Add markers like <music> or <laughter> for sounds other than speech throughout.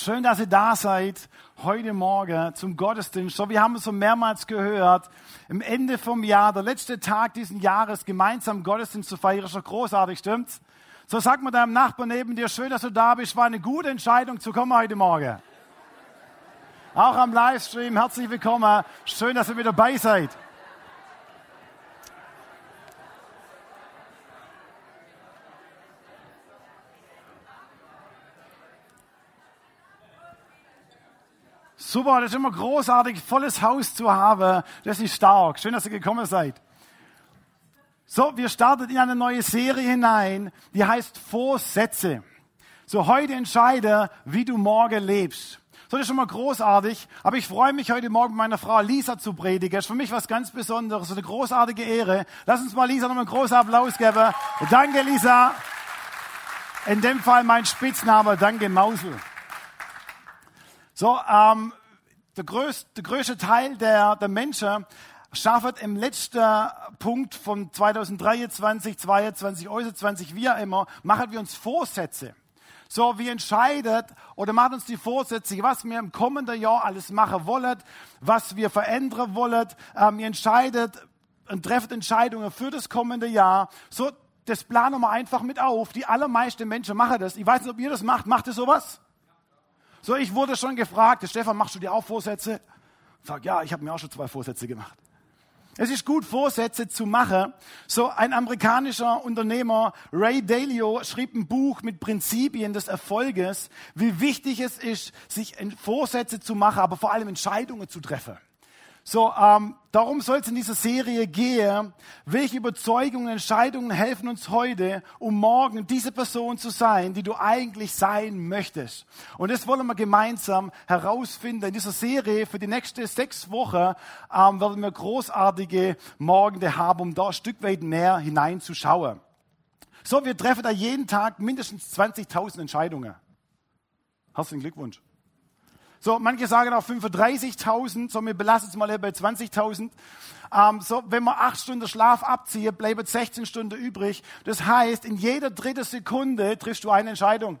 Schön, dass ihr da seid heute Morgen zum Gottesdienst. So, wir haben es so mehrmals gehört. Im Ende vom Jahr, der letzte Tag diesen Jahres, gemeinsam Gottesdienst zu feiern, ist doch großartig, stimmt's? So, sag mal deinem Nachbarn neben dir, schön, dass du da bist. War eine gute Entscheidung zu kommen heute Morgen. Auch am Livestream, herzlich willkommen. Schön, dass ihr wieder dabei seid. Super, das ist immer großartig, volles Haus zu haben. Das ist stark. Schön, dass ihr gekommen seid. So, wir starten in eine neue Serie hinein, die heißt Vorsätze. So, heute entscheide, wie du morgen lebst. So, das ist schon mal großartig. Aber ich freue mich heute Morgen mit meiner Frau Lisa zu predigen. Das ist für mich was ganz Besonderes, eine großartige Ehre. Lass uns mal Lisa nochmal einen großen Applaus geben. Danke, Lisa. In dem Fall mein Spitzname, danke Mausel. So, ähm, der, größte, der größte Teil der, der Menschen schafft im letzten Punkt von 2023, 2022, 2020, wie auch immer, machen wir uns Vorsätze. So, wir entscheidet oder machen uns die Vorsätze, was wir im kommenden Jahr alles machen wollen, was wir verändern wollen. Ähm, ihr entscheidet und trefft Entscheidungen für das kommende Jahr. So, das planen wir einfach mit auf. Die allermeisten Menschen machen das. Ich weiß nicht, ob ihr das macht. Macht ihr sowas? So, ich wurde schon gefragt, Stefan, machst du dir auch Vorsätze? Ich sage, ja, ich habe mir auch schon zwei Vorsätze gemacht. Es ist gut, Vorsätze zu machen. So ein amerikanischer Unternehmer, Ray Dalio, schrieb ein Buch mit Prinzipien des Erfolges, wie wichtig es ist, sich Vorsätze zu machen, aber vor allem Entscheidungen zu treffen. So, ähm, darum soll es in dieser Serie gehen. Welche Überzeugungen, Entscheidungen helfen uns heute, um morgen diese Person zu sein, die du eigentlich sein möchtest? Und das wollen wir gemeinsam herausfinden. In dieser Serie für die nächsten sechs Wochen ähm, werden wir großartige Morgende haben, um da ein Stück weit näher hineinzuschauen. So, wir treffen da jeden Tag mindestens 20.000 Entscheidungen. Herzlichen Glückwunsch. So, manche sagen auch 35.000, so wir belassen es mal bei 20.000. Ähm, so, wenn wir acht Stunden Schlaf abziehen, bleiben 16 Stunden übrig. Das heißt, in jeder dritten Sekunde triffst du eine Entscheidung.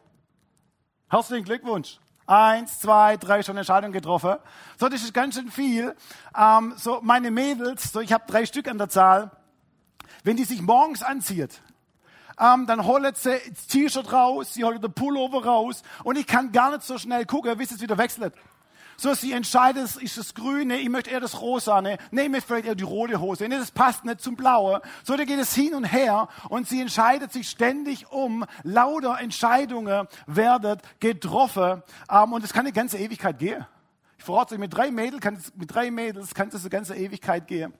Herzlichen Glückwunsch. Eins, zwei, drei schon Entscheidungen getroffen. So, das ist ganz schön viel. Ähm, so, meine Mädels, so, ich habe drei Stück an der Zahl. Wenn die sich morgens anzieht, ähm, dann holt sie das T-Shirt raus, sie holt den Pullover raus und ich kann gar nicht so schnell gucken, bis es wieder wechselt. So, sie entscheidet, ist das Grüne, ich möchte eher das Rosane, nee, ich möchte vielleicht eher die rote Hose, nee, das passt nicht zum Blaue. So, da geht es hin und her und sie entscheidet sich ständig um, lauter Entscheidungen werden getroffen ähm, und es kann eine ganze Ewigkeit gehen. Ich verrate euch, mit drei Mädels kann es, mit drei Mädels kann es eine ganze Ewigkeit gehen.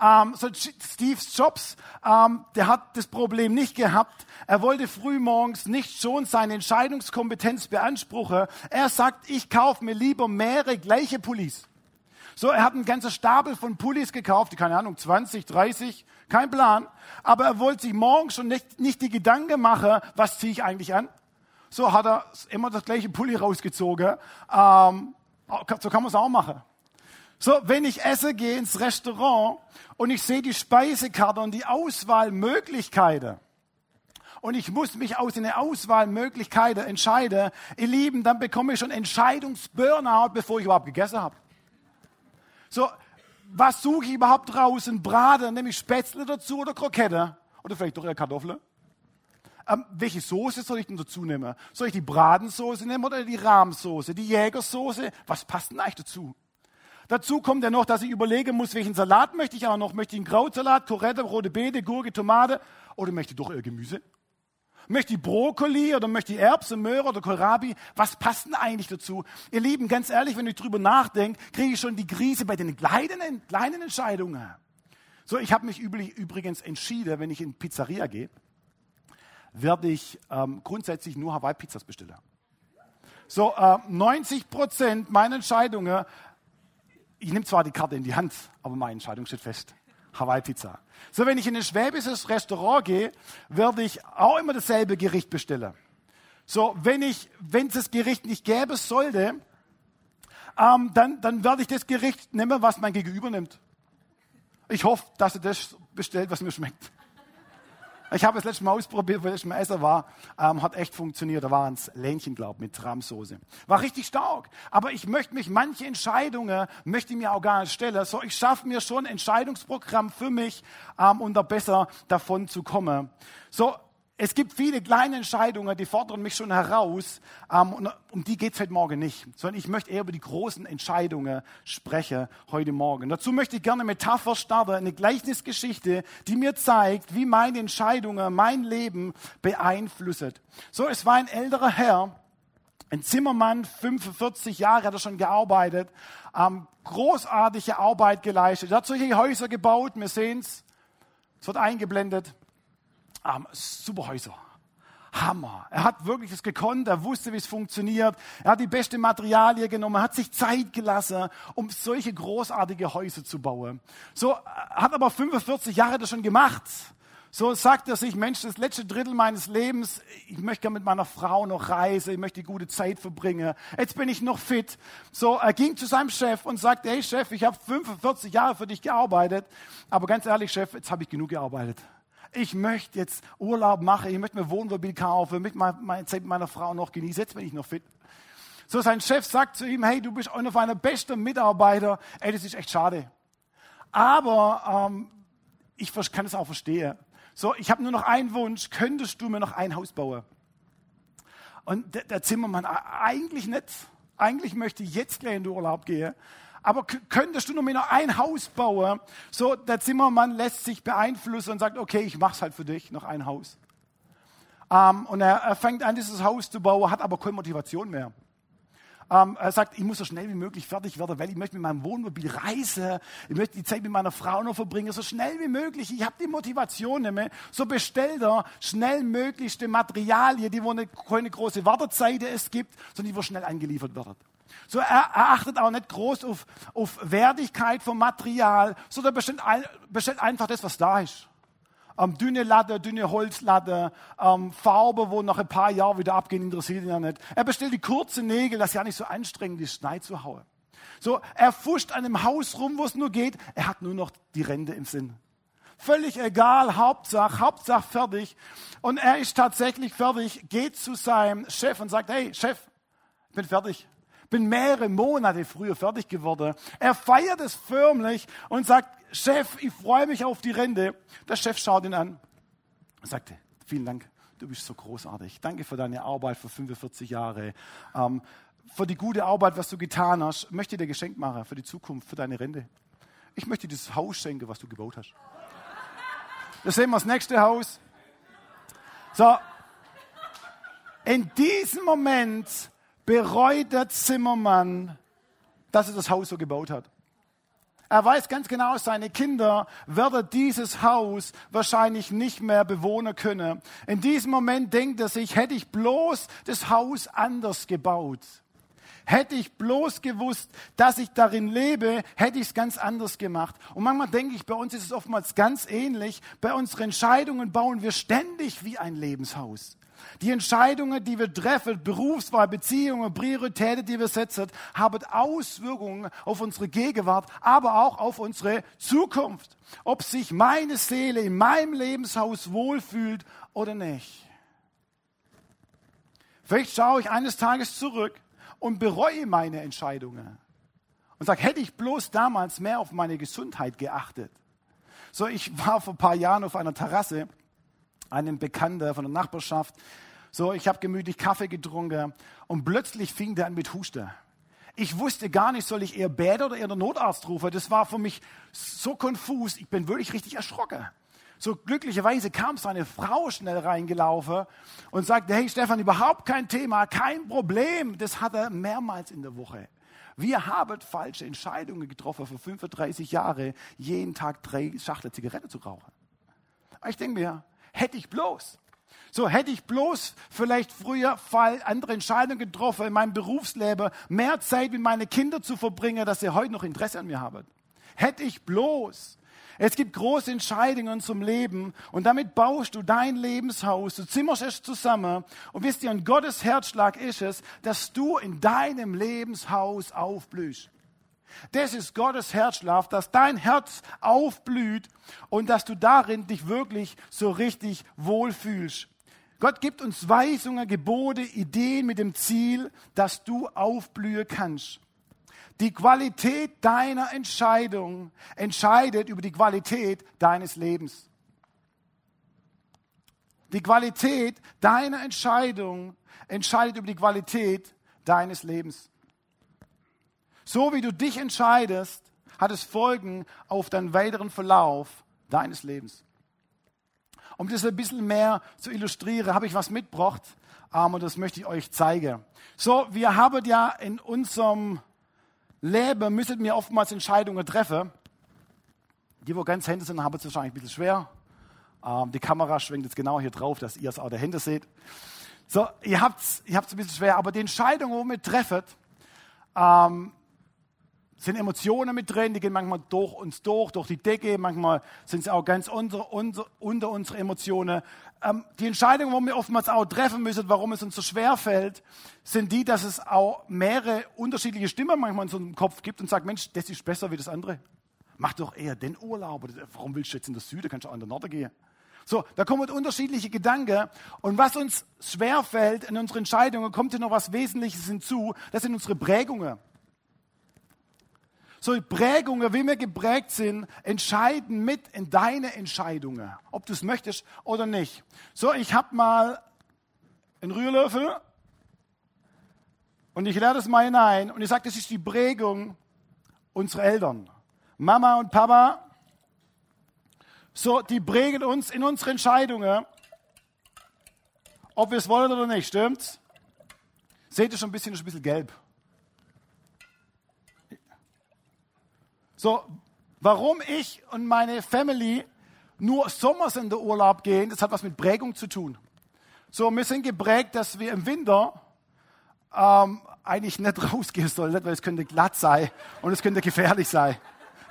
Ähm, so Steve Jobs, ähm, der hat das Problem nicht gehabt. Er wollte frühmorgens nicht schon seine Entscheidungskompetenz beanspruchen. Er sagt, ich kaufe mir lieber mehrere gleiche Pullis. So, er hat einen ganzen Stapel von Pullis gekauft, keine Ahnung, 20, 30, kein Plan. Aber er wollte sich morgens schon nicht, nicht die Gedanken machen, was ziehe ich eigentlich an. So hat er immer das gleiche Pulli rausgezogen. Ähm, so kann man es auch machen. So, wenn ich esse, gehe ins Restaurant und ich sehe die Speisekarte und die Auswahlmöglichkeiten und ich muss mich aus den Auswahlmöglichkeiten entscheiden, ihr Lieben, dann bekomme ich schon Entscheidungsburnout, bevor ich überhaupt gegessen habe. So, was suche ich überhaupt draußen? Braten, nehme ich Spätzle dazu oder Krokette? Oder vielleicht doch eher Kartoffeln? Ähm, welche Soße soll ich denn dazu nehmen? Soll ich die Bratensoße nehmen oder die Rahmsoße, die Jägersoße? Was passt denn eigentlich dazu? Dazu kommt ja noch, dass ich überlegen muss, welchen Salat möchte ich auch noch. Möchte ich einen Krautsalat, Korette, rote Beete, Gurke, Tomate oder möchte ich doch eher Gemüse? Möchte ich Brokkoli oder möchte ich Erbsen, Möhre oder Kohlrabi? Was passt denn eigentlich dazu? Ihr Lieben, ganz ehrlich, wenn ich drüber nachdenke, kriege ich schon die Krise bei den kleinen, kleinen Entscheidungen. So, ich habe mich übrigens entschieden, wenn ich in Pizzeria gehe, werde ich ähm, grundsätzlich nur Hawaii-Pizzas bestellen. So, äh, 90 Prozent meiner Entscheidungen ich nehme zwar die Karte in die Hand, aber meine Entscheidung steht fest. Hawaii-Pizza. So, wenn ich in ein schwäbisches Restaurant gehe, werde ich auch immer dasselbe Gericht bestellen. So, wenn ich, wenn es das Gericht nicht gäbe sollte, ähm, dann, dann werde ich das Gericht nehmen, was mein Gegenüber nimmt. Ich hoffe, dass er das bestellt, was mir schmeckt. Ich habe es letztes Mal ausprobiert, weil ich mal Essen war. Ähm, hat echt funktioniert. Da waren es Lähnchen, glaube mit Rahmsoße. War richtig stark. Aber ich möchte mich, manche Entscheidungen möchte ich mir auch gar nicht stellen. So, ich schaffe mir schon ein Entscheidungsprogramm für mich, ähm, um da besser davon zu kommen. So, es gibt viele kleine Entscheidungen, die fordern mich schon heraus. Ähm, und um die geht es heute Morgen nicht, sondern ich möchte eher über die großen Entscheidungen sprechen heute Morgen. Dazu möchte ich gerne Metapher starten, eine Gleichnisgeschichte, die mir zeigt, wie meine Entscheidungen mein Leben beeinflussen. So, es war ein älterer Herr, ein Zimmermann, 45 Jahre hat er schon gearbeitet, ähm, großartige Arbeit geleistet. Er hat solche Häuser gebaut, wir sehen es, es wird eingeblendet ähm, super Häuser. Hammer. Er hat wirklich es gekonnt, er wusste, wie es funktioniert. Er hat die beste Materialien genommen, hat sich Zeit gelassen, um solche großartige Häuser zu bauen. So hat aber 45 Jahre das schon gemacht. So sagt er sich, Mensch, das letzte Drittel meines Lebens, ich möchte gerne mit meiner Frau noch reisen, ich möchte die gute Zeit verbringen. Jetzt bin ich noch fit. So, er ging zu seinem Chef und sagte, hey Chef, ich habe 45 Jahre für dich gearbeitet, aber ganz ehrlich, Chef, jetzt habe ich genug gearbeitet ich möchte jetzt Urlaub machen, ich möchte mir Wohnmobil kaufen, mit meine Zeit mit meiner Frau noch genießen, jetzt bin ich noch fit. So sein Chef sagt zu ihm, hey, du bist einer meiner besten Mitarbeiter, ey, das ist echt schade. Aber ähm, ich kann es auch verstehen. So, ich habe nur noch einen Wunsch, könntest du mir noch ein Haus bauen? Und der, der Zimmermann, eigentlich nicht. Eigentlich möchte ich jetzt gleich in den Urlaub gehen aber könntest du nur mir noch ein Haus bauen? So, der Zimmermann lässt sich beeinflussen und sagt, okay, ich mach's halt für dich, noch ein Haus. Ähm, und er, er, fängt an, dieses Haus zu bauen, hat aber keine Motivation mehr. Ähm, er sagt, ich muss so schnell wie möglich fertig werden, weil ich möchte mit meinem Wohnmobil reisen. Ich möchte die Zeit mit meiner Frau noch verbringen, so schnell wie möglich. Ich habe die Motivation nicht mehr. So bestellt er schnell möglichste Materialien, die wo eine, keine große Wartezeit es gibt, sondern die wo schnell eingeliefert werden. So, er, achtet auch nicht groß auf, auf Wertigkeit vom Material, sondern bestellt, ein, bestellt einfach das, was da ist. Ähm, dünne Latte, dünne Holzlatte, ähm, Farbe, wo nach ein paar Jahren wieder abgehen, interessiert ihn ja nicht. Er bestellt die kurzen Nägel, das ja nicht so anstrengend ist, Schneid zu hauen. So, er fuscht an einem Haus rum, wo es nur geht. Er hat nur noch die Rente im Sinn. Völlig egal, Hauptsache, Hauptsache fertig. Und er ist tatsächlich fertig, geht zu seinem Chef und sagt, hey, Chef, ich bin fertig bin mehrere Monate früher fertig geworden. Er feiert es förmlich und sagt, Chef, ich freue mich auf die Rente. Der Chef schaut ihn an und sagte, vielen Dank, du bist so großartig. Danke für deine Arbeit für 45 Jahre. Ähm, für die gute Arbeit, was du getan hast, ich möchte dir Geschenk machen für die Zukunft, für deine Rente. Ich möchte dir das Haus schenken, was du gebaut hast. Das sehen wir das nächste Haus. So, in diesem Moment bereut der Zimmermann, dass er das Haus so gebaut hat. Er weiß ganz genau, seine Kinder werden dieses Haus wahrscheinlich nicht mehr bewohnen können. In diesem Moment denkt er sich, hätte ich bloß das Haus anders gebaut. Hätte ich bloß gewusst, dass ich darin lebe, hätte ich es ganz anders gemacht. Und manchmal denke ich, bei uns ist es oftmals ganz ähnlich. Bei unseren Entscheidungen bauen wir ständig wie ein Lebenshaus. Die Entscheidungen, die wir treffen, Berufswahl, Beziehungen, Prioritäten, die wir setzen, haben Auswirkungen auf unsere Gegenwart, aber auch auf unsere Zukunft. Ob sich meine Seele in meinem Lebenshaus wohlfühlt oder nicht. Vielleicht schaue ich eines Tages zurück und bereue meine Entscheidungen und sage, hätte ich bloß damals mehr auf meine Gesundheit geachtet. So, ich war vor ein paar Jahren auf einer Terrasse einem Bekannter von der Nachbarschaft. So, ich habe gemütlich Kaffee getrunken und plötzlich fing der an mit Husten. Ich wusste gar nicht, soll ich eher Bäder oder eher den Notarzt rufen. Das war für mich so konfus. Ich bin wirklich richtig erschrocken. So glücklicherweise kam seine Frau schnell reingelaufen und sagte, hey Stefan, überhaupt kein Thema, kein Problem. Das hat er mehrmals in der Woche. Wir haben falsche Entscheidungen getroffen für 35 Jahre, jeden Tag drei Schachtel Zigarette zu rauchen. Ich denke mir, Hätte ich bloß. So hätte ich bloß vielleicht früher Fall andere Entscheidungen getroffen in meinem Berufsleben, mehr Zeit mit meinen Kindern zu verbringen, dass sie heute noch Interesse an mir haben. Hätte ich bloß. Es gibt große Entscheidungen zum Leben und damit baust du dein Lebenshaus, du zimmerst es zusammen und wisst ihr, und Gottes Herzschlag ist es, dass du in deinem Lebenshaus aufblühst. Das ist Gottes Herzschlaf, dass dein Herz aufblüht und dass du darin dich wirklich so richtig wohlfühlst. Gott gibt uns Weisungen, Gebote, Ideen mit dem Ziel, dass du aufblühen kannst. Die Qualität deiner Entscheidung entscheidet über die Qualität deines Lebens. Die Qualität deiner Entscheidung entscheidet über die Qualität deines Lebens. So wie du dich entscheidest, hat es Folgen auf den weiteren Verlauf deines Lebens. Um das ein bisschen mehr zu illustrieren, habe ich was mitgebracht ähm, und das möchte ich euch zeigen. So, wir haben ja in unserem Leben, müssen wir oftmals Entscheidungen treffen. Die, wo ganz Hände sind, haben es wahrscheinlich ein bisschen schwer. Ähm, die Kamera schwenkt jetzt genau hier drauf, dass ihr es auch der Hände seht. So, ihr habt es ihr habt's ein bisschen schwer, aber die Entscheidungen, wo wir treffen, ähm, sind Emotionen mit drin, die gehen manchmal durch uns durch, durch die Decke, manchmal sind sie auch ganz unter, unter, unter unsere Emotionen. Ähm, die Entscheidungen, wo wir oftmals auch treffen müssen, warum es uns so schwer fällt, sind die, dass es auch mehrere unterschiedliche Stimmen manchmal in einem Kopf gibt und sagt, Mensch, das ist besser wie das andere. Mach doch eher den Urlaub. Warum willst du jetzt in der Süden? Kannst du auch in der Norden gehen. So, da kommen unterschiedliche Gedanken. Und was uns schwerfällt in unseren Entscheidungen, kommt hier noch was Wesentliches hinzu. Das sind unsere Prägungen. So Prägungen, wie wir geprägt sind, entscheiden mit in deine Entscheidungen, ob du es möchtest oder nicht. So, ich habe mal einen Rührlöffel und ich leere das mal hinein und ich sage, das ist die Prägung unserer Eltern. Mama und Papa, so, die prägen uns in unsere Entscheidungen, ob wir es wollen oder nicht, stimmt's? Seht ihr schon ein bisschen, ist ein bisschen gelb. So, warum ich und meine Family nur sommers in den Urlaub gehen, das hat was mit Prägung zu tun. So, wir sind geprägt, dass wir im Winter ähm, eigentlich nicht <laughs> rausgehen sollen, weil es könnte glatt sein und es könnte gefährlich sein.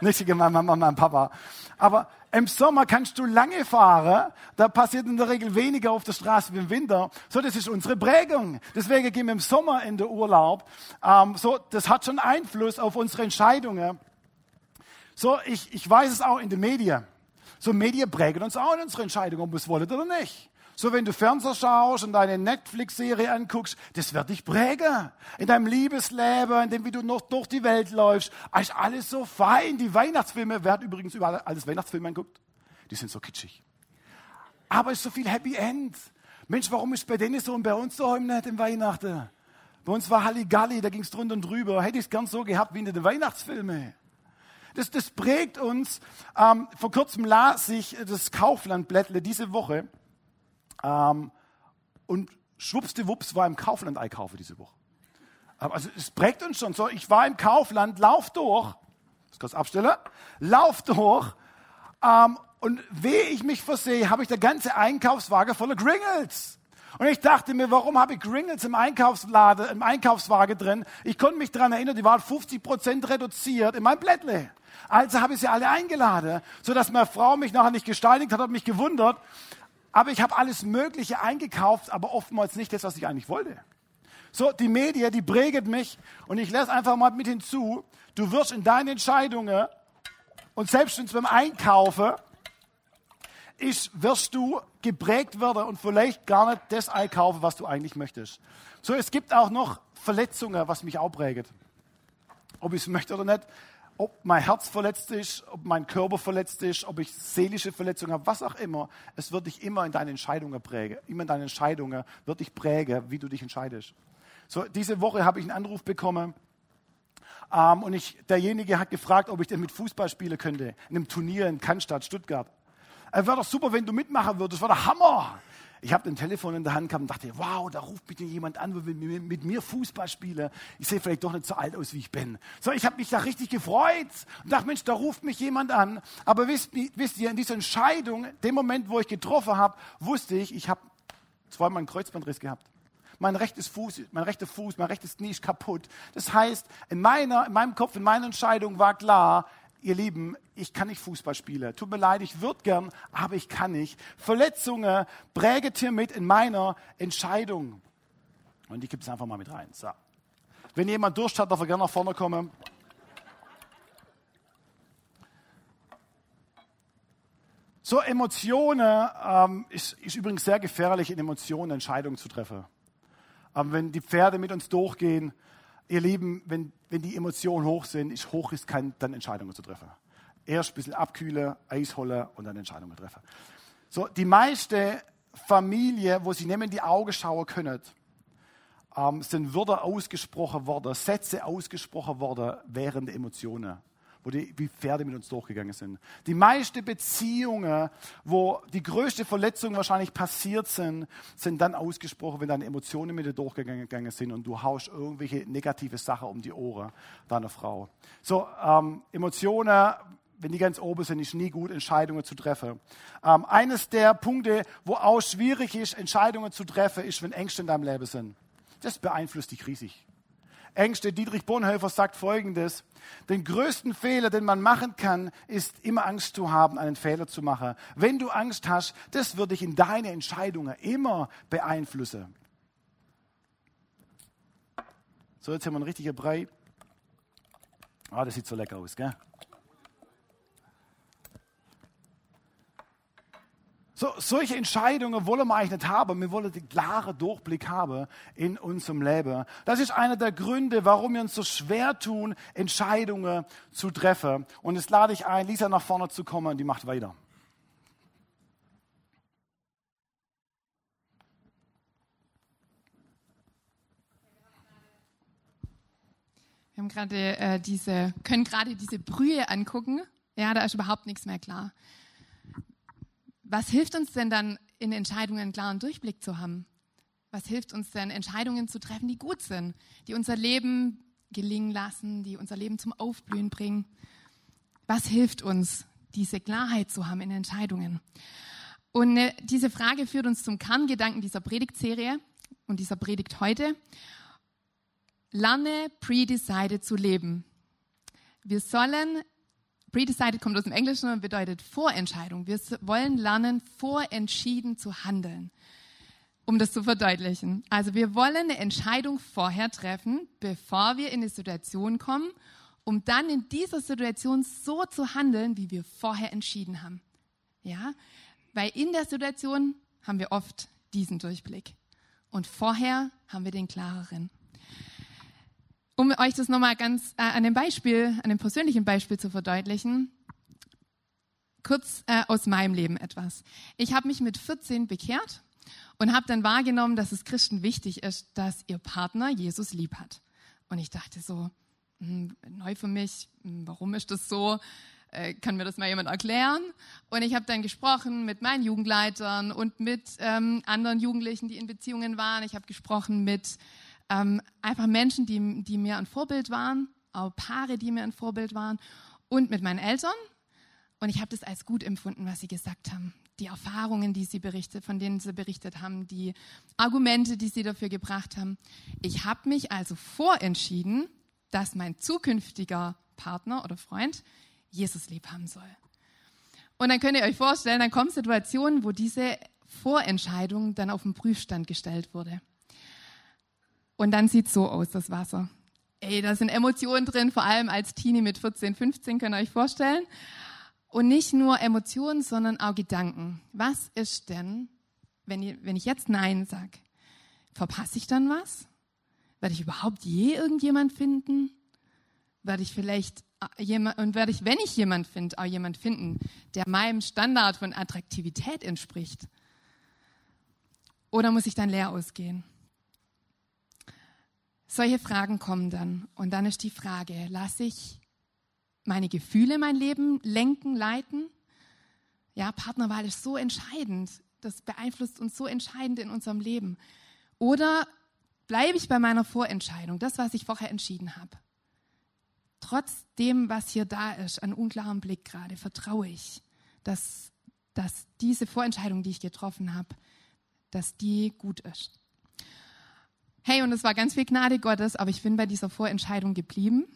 Nicht gegen meine Mama, mein Papa. Aber im Sommer kannst du lange fahren, da passiert in der Regel weniger auf der Straße wie im Winter. So, das ist unsere Prägung. Deswegen gehen wir im Sommer in den Urlaub. Ähm, so, das hat schon Einfluss auf unsere Entscheidungen. So, ich, ich weiß es auch in den Medien. So, Medien prägen uns auch in unsere Entscheidung, ob wir es wollen oder nicht. So, wenn du Fernseher schaust und deine Netflix-Serie anguckst, das wird dich prägen. In deinem Liebesleben, in dem, wie du noch durch die Welt läufst. Ist alles so fein. Die Weihnachtsfilme, wer hat übrigens überall alles Weihnachtsfilme anguckt? Die sind so kitschig. Aber es ist so viel Happy End. Mensch, warum ist bei denen so und bei uns so nicht im Weihnachten? Bei uns war Halligalli, da ging es drunter und drüber. Hätte ich es gern so gehabt wie in den Weihnachtsfilmen. Das, das prägt uns. Ähm, vor kurzem las ich das Kauflandblättle diese Woche. Ähm, und schwuppsdiwupps war im Kaufland einkaufen diese Woche. Ähm, also es prägt uns schon so. Ich war im Kaufland, lauf durch, das du abstellen, lauf durch. Ähm, und wehe ich mich versehe, habe ich der ganze Einkaufswagen voller Gringles. Und ich dachte mir, warum habe ich Gringles im Einkaufsladen, im Einkaufswagen drin? Ich konnte mich daran erinnern, die waren 50 Prozent reduziert in meinem Blättle. Also habe ich sie alle eingeladen, sodass meine Frau mich nachher nicht gesteinigt hat, hat mich gewundert. Aber ich habe alles Mögliche eingekauft, aber oftmals nicht das, was ich eigentlich wollte. So, die Medien, die prägen mich und ich lasse einfach mal mit hinzu, du wirst in deinen Entscheidungen und selbst wenn es beim Einkaufen ist, wirst du geprägt werden und vielleicht gar nicht das einkaufen, was du eigentlich möchtest. So, es gibt auch noch Verletzungen, was mich auch prägt. Ob ich es möchte oder nicht ob mein Herz verletzt ist, ob mein Körper verletzt ist, ob ich seelische Verletzungen habe, was auch immer, es wird dich immer in deinen Entscheidungen prägen. Immer in deinen Entscheidungen wird dich prägen, wie du dich entscheidest. So, diese Woche habe ich einen Anruf bekommen ähm, und ich, derjenige hat gefragt, ob ich denn mit Fußball spielen könnte, in einem Turnier in Cannstatt, Stuttgart. Wäre doch super, wenn du mitmachen würdest, war der Hammer. Ich habe ein Telefon in der Hand gehabt und dachte, wow, da ruft bitte jemand an, will mit mir Fußball spielen. Ich sehe vielleicht doch nicht so alt aus, wie ich bin. So, ich habe mich da richtig gefreut und dachte, Mensch, da ruft mich jemand an. Aber wisst, wisst ihr, in dieser Entscheidung, dem Moment, wo ich getroffen habe, wusste ich, ich habe zweimal einen Kreuzbandriss gehabt. Mein rechtes Fuß, mein rechter Fuß, mein rechtes Knie ist kaputt. Das heißt, in meiner, in meinem Kopf, in meiner Entscheidung war klar, ihr Lieben, ich kann nicht Fußball spielen. Tut mir leid, ich würde gern, aber ich kann nicht. Verletzungen präget ihr mit in meiner Entscheidung. Und ich gibt es einfach mal mit rein. So. Wenn jemand Durst hat, darf er gerne nach vorne kommen. So, Emotionen ähm, ist, ist, übrigens sehr gefährlich, in Emotionen Entscheidungen zu treffen. Aber wenn die Pferde mit uns durchgehen, ihr Lieben, wenn, wenn die Emotionen hoch sind, ist hochriskant, dann Entscheidungen zu treffen. Erst ein bisschen abkühlen, Eis holen und dann Entscheidungen treffen. So, die meiste Familie, wo sie nehmen die Augen schauen können, ähm, sind Wörter ausgesprochen worden, Sätze ausgesprochen worden während der Emotionen, wo die wie Pferde mit uns durchgegangen sind. Die meisten Beziehungen, wo die größte Verletzung wahrscheinlich passiert sind, sind dann ausgesprochen, wenn deine Emotionen mit dir durchgegangen sind und du haust irgendwelche negative Sachen um die Ohren deiner Frau. So, ähm, Emotionen, wenn die ganz oben sind, ist nie gut, Entscheidungen zu treffen. Ähm, eines der Punkte, wo auch schwierig ist, Entscheidungen zu treffen, ist, wenn Ängste in deinem Leben sind. Das beeinflusst dich riesig. Ängste, Dietrich Bonhoeffer sagt Folgendes. Den größten Fehler, den man machen kann, ist immer Angst zu haben, einen Fehler zu machen. Wenn du Angst hast, das wird dich in deine Entscheidungen immer beeinflussen. So, jetzt haben wir einen richtigen Brei. Ah, das sieht so lecker aus, gell? So, solche Entscheidungen wollen wir eigentlich nicht haben. Wir wollen den klaren Durchblick haben in unserem Leben. Das ist einer der Gründe, warum wir uns so schwer tun, Entscheidungen zu treffen. Und jetzt lade ich ein, Lisa nach vorne zu kommen und die macht weiter. Wir haben gerade äh, diese, können gerade diese Brühe angucken. Ja, da ist überhaupt nichts mehr klar was hilft uns denn dann, in Entscheidungen einen klaren Durchblick zu haben? Was hilft uns denn, Entscheidungen zu treffen, die gut sind, die unser Leben gelingen lassen, die unser Leben zum Aufblühen bringen? Was hilft uns, diese Klarheit zu haben in Entscheidungen? Und äh, diese Frage führt uns zum Kerngedanken dieser Predigtserie und dieser Predigt heute. Lerne pre-decided zu leben. Wir sollen Predecided kommt aus dem Englischen und bedeutet Vorentscheidung. Wir wollen lernen, vorentschieden zu handeln, um das zu verdeutlichen. Also wir wollen eine Entscheidung vorher treffen, bevor wir in eine Situation kommen, um dann in dieser Situation so zu handeln, wie wir vorher entschieden haben. Ja, weil in der Situation haben wir oft diesen Durchblick und vorher haben wir den klareren. Um euch das nochmal ganz äh, an dem Beispiel, an dem persönlichen Beispiel zu verdeutlichen, kurz äh, aus meinem Leben etwas. Ich habe mich mit 14 bekehrt und habe dann wahrgenommen, dass es Christen wichtig ist, dass ihr Partner Jesus lieb hat. Und ich dachte so, hm, neu für mich, hm, warum ist das so? Äh, kann mir das mal jemand erklären? Und ich habe dann gesprochen mit meinen Jugendleitern und mit ähm, anderen Jugendlichen, die in Beziehungen waren. Ich habe gesprochen mit ähm, einfach Menschen, die, die mir ein Vorbild waren, auch Paare, die mir ein Vorbild waren und mit meinen Eltern. Und ich habe das als gut empfunden, was sie gesagt haben. Die Erfahrungen, die sie berichtet, von denen sie berichtet haben, die Argumente, die sie dafür gebracht haben. Ich habe mich also vorentschieden, dass mein zukünftiger Partner oder Freund Jesus lieb haben soll. Und dann könnt ihr euch vorstellen, dann kommen Situationen, wo diese Vorentscheidung dann auf den Prüfstand gestellt wurde. Und dann sieht so aus, das Wasser. Ey, da sind Emotionen drin, vor allem als Teenie mit 14, 15, könnt ihr euch vorstellen. Und nicht nur Emotionen, sondern auch Gedanken. Was ist denn, wenn ich, wenn ich jetzt Nein sage? Verpasse ich dann was? Werde ich überhaupt je irgendjemand finden? Werde ich vielleicht äh, jemand, und werde ich, wenn ich jemand finde, auch jemand finden, der meinem Standard von Attraktivität entspricht? Oder muss ich dann leer ausgehen? Solche Fragen kommen dann. Und dann ist die Frage, lasse ich meine Gefühle mein Leben lenken, leiten? Ja, Partnerwahl ist so entscheidend. Das beeinflusst uns so entscheidend in unserem Leben. Oder bleibe ich bei meiner Vorentscheidung, das, was ich vorher entschieden habe? Trotz dem, was hier da ist, an unklarem Blick gerade, vertraue ich, dass, dass diese Vorentscheidung, die ich getroffen habe, dass die gut ist. Hey, und es war ganz viel Gnade Gottes, aber ich bin bei dieser Vorentscheidung geblieben.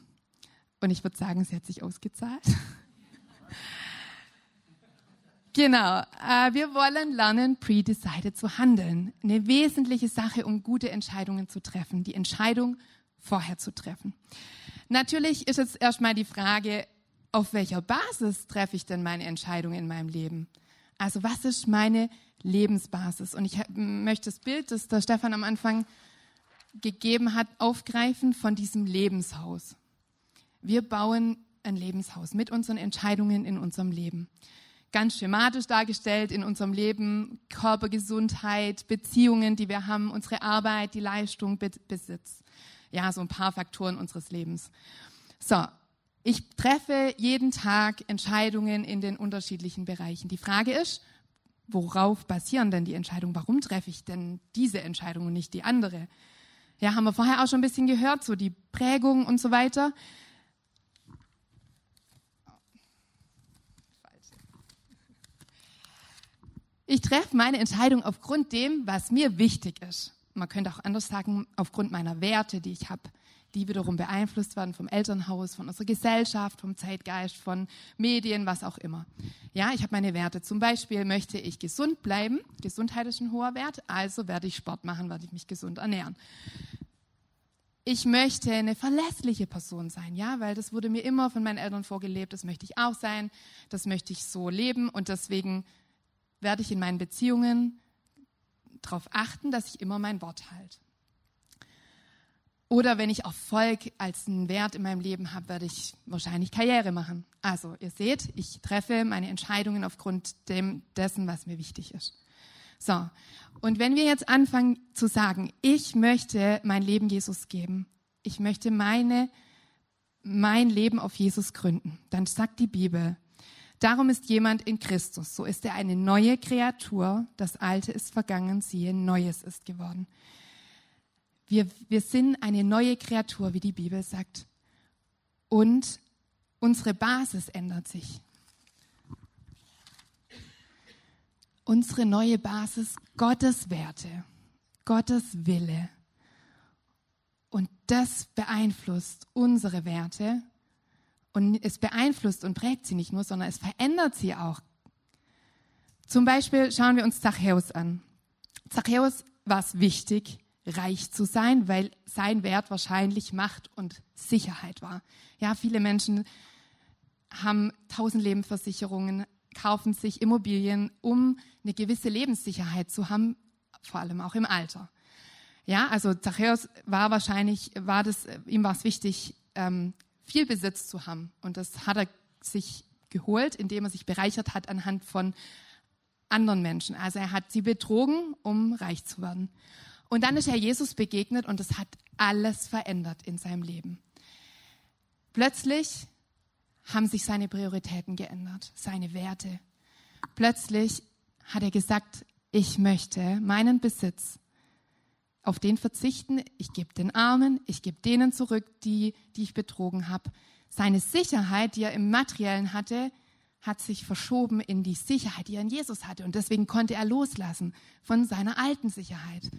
Und ich würde sagen, sie hat sich ausgezahlt. <laughs> genau. Äh, wir wollen lernen, pre-decided zu handeln. Eine wesentliche Sache, um gute Entscheidungen zu treffen. Die Entscheidung vorher zu treffen. Natürlich ist jetzt erstmal die Frage, auf welcher Basis treffe ich denn meine Entscheidung in meinem Leben? Also was ist meine Lebensbasis? Und ich möchte das Bild, das der Stefan am Anfang gegeben hat, aufgreifen von diesem Lebenshaus. Wir bauen ein Lebenshaus mit unseren Entscheidungen in unserem Leben. Ganz schematisch dargestellt in unserem Leben, Körpergesundheit, Beziehungen, die wir haben, unsere Arbeit, die Leistung, Besitz. Ja, so ein paar Faktoren unseres Lebens. So, ich treffe jeden Tag Entscheidungen in den unterschiedlichen Bereichen. Die Frage ist, worauf basieren denn die Entscheidungen? Warum treffe ich denn diese Entscheidung und nicht die andere? Ja, haben wir vorher auch schon ein bisschen gehört, so die Prägung und so weiter. Ich treffe meine Entscheidung aufgrund dem, was mir wichtig ist. Man könnte auch anders sagen, aufgrund meiner Werte, die ich habe, die wiederum beeinflusst werden vom Elternhaus, von unserer Gesellschaft, vom Zeitgeist, von Medien, was auch immer. Ja, ich habe meine Werte. Zum Beispiel möchte ich gesund bleiben. Gesundheit ist ein hoher Wert, also werde ich Sport machen, werde ich mich gesund ernähren. Ich möchte eine verlässliche Person sein, ja, weil das wurde mir immer von meinen Eltern vorgelebt. Das möchte ich auch sein. Das möchte ich so leben und deswegen werde ich in meinen Beziehungen darauf achten, dass ich immer mein Wort halte. Oder wenn ich Erfolg als einen Wert in meinem Leben habe, werde ich wahrscheinlich Karriere machen. Also ihr seht, ich treffe meine Entscheidungen aufgrund dem, dessen, was mir wichtig ist. So, und wenn wir jetzt anfangen zu sagen, ich möchte mein Leben Jesus geben, ich möchte meine, mein Leben auf Jesus gründen, dann sagt die Bibel, Darum ist jemand in Christus, so ist er eine neue Kreatur, das Alte ist vergangen, siehe, Neues ist geworden. Wir, wir sind eine neue Kreatur, wie die Bibel sagt. Und unsere Basis ändert sich. Unsere neue Basis, Gottes Werte, Gottes Wille. Und das beeinflusst unsere Werte und es beeinflusst und prägt sie nicht nur, sondern es verändert sie auch. Zum Beispiel schauen wir uns Zachäus an. Zachäus war es wichtig, reich zu sein, weil sein Wert wahrscheinlich Macht und Sicherheit war. Ja, viele Menschen haben tausend Lebensversicherungen, kaufen sich Immobilien, um eine gewisse Lebenssicherheit zu haben, vor allem auch im Alter. Ja, also Zachäus war wahrscheinlich, war das, ihm war es wichtig, ähm, viel Besitz zu haben. Und das hat er sich geholt, indem er sich bereichert hat anhand von anderen Menschen. Also er hat sie betrogen, um reich zu werden. Und dann ist er Jesus begegnet und das hat alles verändert in seinem Leben. Plötzlich haben sich seine Prioritäten geändert, seine Werte. Plötzlich hat er gesagt, ich möchte meinen Besitz auf den verzichten, ich gebe den Armen, ich gebe denen zurück, die, die ich betrogen habe. Seine Sicherheit, die er im Materiellen hatte, hat sich verschoben in die Sicherheit, die er in Jesus hatte. Und deswegen konnte er loslassen von seiner alten Sicherheit.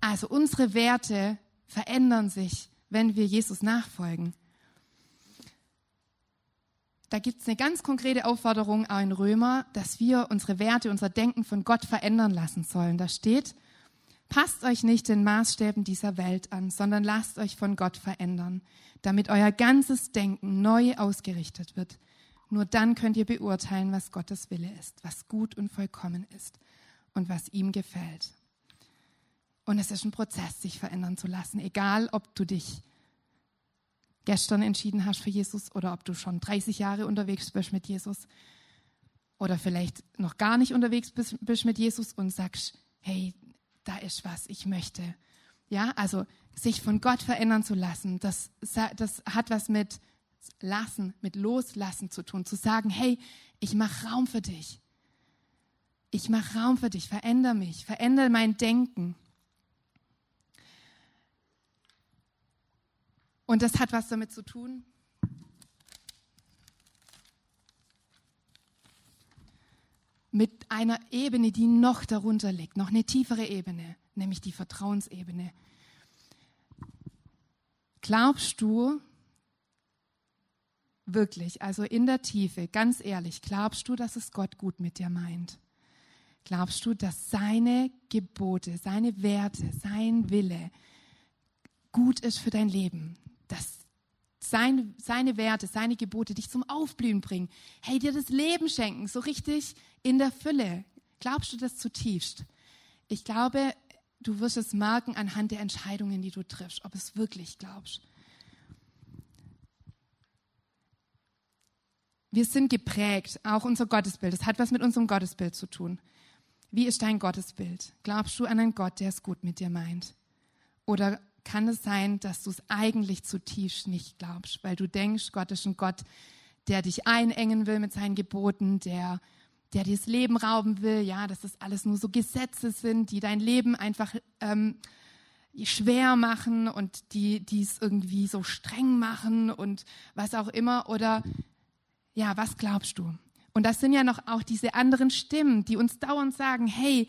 Also unsere Werte verändern sich, wenn wir Jesus nachfolgen. Da gibt es eine ganz konkrete Aufforderung auch in Römer, dass wir unsere Werte, unser Denken von Gott verändern lassen sollen. Da steht, Passt euch nicht den Maßstäben dieser Welt an, sondern lasst euch von Gott verändern, damit euer ganzes Denken neu ausgerichtet wird. Nur dann könnt ihr beurteilen, was Gottes Wille ist, was gut und vollkommen ist und was ihm gefällt. Und es ist ein Prozess, sich verändern zu lassen, egal ob du dich gestern entschieden hast für Jesus oder ob du schon 30 Jahre unterwegs bist mit Jesus oder vielleicht noch gar nicht unterwegs bist, mit Jesus und sagst, hey, da ist was, ich möchte. Ja, also sich von Gott verändern zu lassen, das, das hat was mit Lassen, mit Loslassen zu tun. Zu sagen, hey, ich mache Raum für dich. Ich mache Raum für dich, verändere mich, verändere mein Denken. Und das hat was damit zu tun, mit einer Ebene, die noch darunter liegt, noch eine tiefere Ebene, nämlich die Vertrauensebene. Glaubst du wirklich, also in der Tiefe, ganz ehrlich, glaubst du, dass es Gott gut mit dir meint? Glaubst du, dass seine Gebote, seine Werte, sein Wille gut ist für dein Leben? Dass seine, seine Werte, seine Gebote dich zum Aufblühen bringen. Hey, dir das Leben schenken, so richtig in der Fülle. Glaubst du das zutiefst? Ich glaube, du wirst es merken anhand der Entscheidungen, die du triffst, ob es wirklich glaubst. Wir sind geprägt, auch unser Gottesbild. Das hat was mit unserem Gottesbild zu tun. Wie ist dein Gottesbild? Glaubst du an einen Gott, der es gut mit dir meint? Oder kann es sein, dass du es eigentlich zutiefst nicht glaubst, weil du denkst, Gott ist ein Gott, der dich einengen will mit seinen Geboten, der, der dir das Leben rauben will, ja, dass das alles nur so Gesetze sind, die dein Leben einfach ähm, schwer machen und die es irgendwie so streng machen und was auch immer. Oder ja, was glaubst du? Und das sind ja noch auch diese anderen Stimmen, die uns dauernd sagen, hey,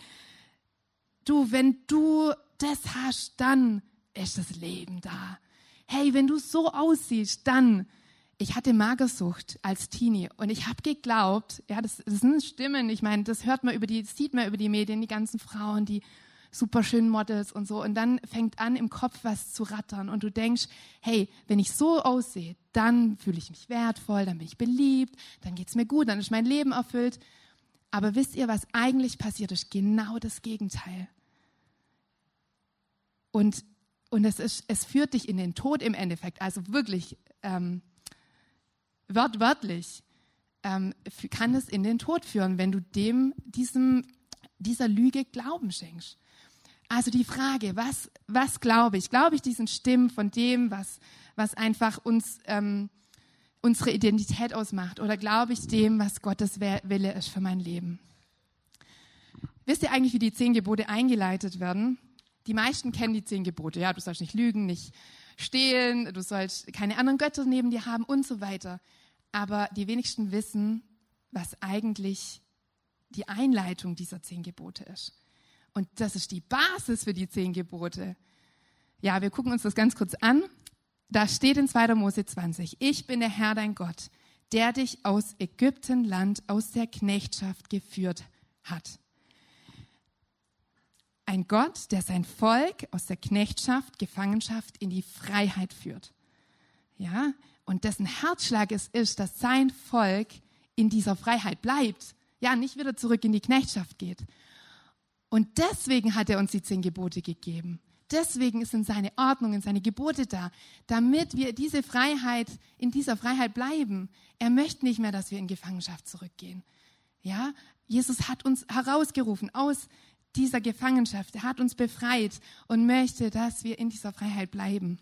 du, wenn du das hast, dann ist das Leben da. Hey, wenn du so aussiehst, dann. Ich hatte Magersucht als Teenie und ich habe geglaubt, ja, das, das sind Stimmen. Ich meine, das hört man über die, sieht man über die Medien, die ganzen Frauen, die super schönen Models und so. Und dann fängt an, im Kopf was zu rattern. Und du denkst, hey, wenn ich so aussehe, dann fühle ich mich wertvoll, dann bin ich beliebt, dann geht es mir gut, dann ist mein Leben erfüllt. Aber wisst ihr, was eigentlich passiert ist? Genau das Gegenteil. Und und es, ist, es führt dich in den Tod im Endeffekt, also wirklich ähm, wörtlich ähm, kann es in den Tod führen, wenn du dem, diesem, dieser Lüge Glauben schenkst. Also die Frage, was, was glaube ich? Glaube ich diesen Stimmen von dem, was, was einfach uns, ähm, unsere Identität ausmacht? Oder glaube ich dem, was Gottes Wille ist für mein Leben? Wisst ihr eigentlich, wie die zehn Gebote eingeleitet werden? Die meisten kennen die zehn Gebote. Ja, du sollst nicht lügen, nicht stehlen, du sollst keine anderen Götter neben dir haben und so weiter. Aber die wenigsten wissen, was eigentlich die Einleitung dieser zehn Gebote ist. Und das ist die Basis für die zehn Gebote. Ja, wir gucken uns das ganz kurz an. Da steht in 2. Mose 20, ich bin der Herr dein Gott, der dich aus Ägyptenland, aus der Knechtschaft geführt hat. Ein Gott, der sein Volk aus der Knechtschaft, Gefangenschaft in die Freiheit führt. Ja, und dessen Herzschlag es ist, dass sein Volk in dieser Freiheit bleibt. Ja, nicht wieder zurück in die Knechtschaft geht. Und deswegen hat er uns die zehn Gebote gegeben. Deswegen sind seine Ordnungen, seine Gebote da, damit wir diese Freiheit, in dieser Freiheit bleiben. Er möchte nicht mehr, dass wir in Gefangenschaft zurückgehen. Ja, Jesus hat uns herausgerufen aus dieser Gefangenschaft. Er hat uns befreit und möchte, dass wir in dieser Freiheit bleiben.